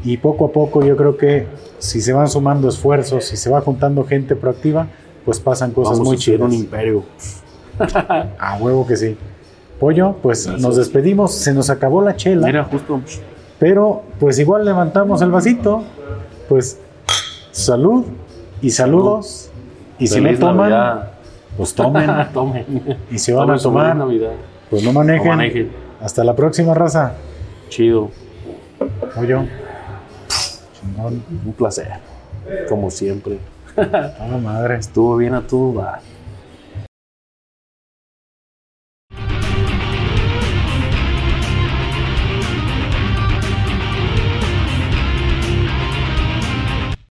Y poco a poco yo creo que si se van sumando esfuerzos, si se va juntando gente proactiva, pues pasan cosas muy chidas. un imperio. a huevo que sí. Pollo, pues nos despedimos. Se nos acabó la chela. Mira, justo pero pues igual levantamos el vasito, pues salud y saludos. Y si no toman, pues tomen. Tomen. Y si van Tomen a tomar, Navidad. pues no manejen. No manejen. Hasta la próxima raza. Chido. Oye, chingón. Un placer. Como siempre. A la madre. Estuvo bien a dar.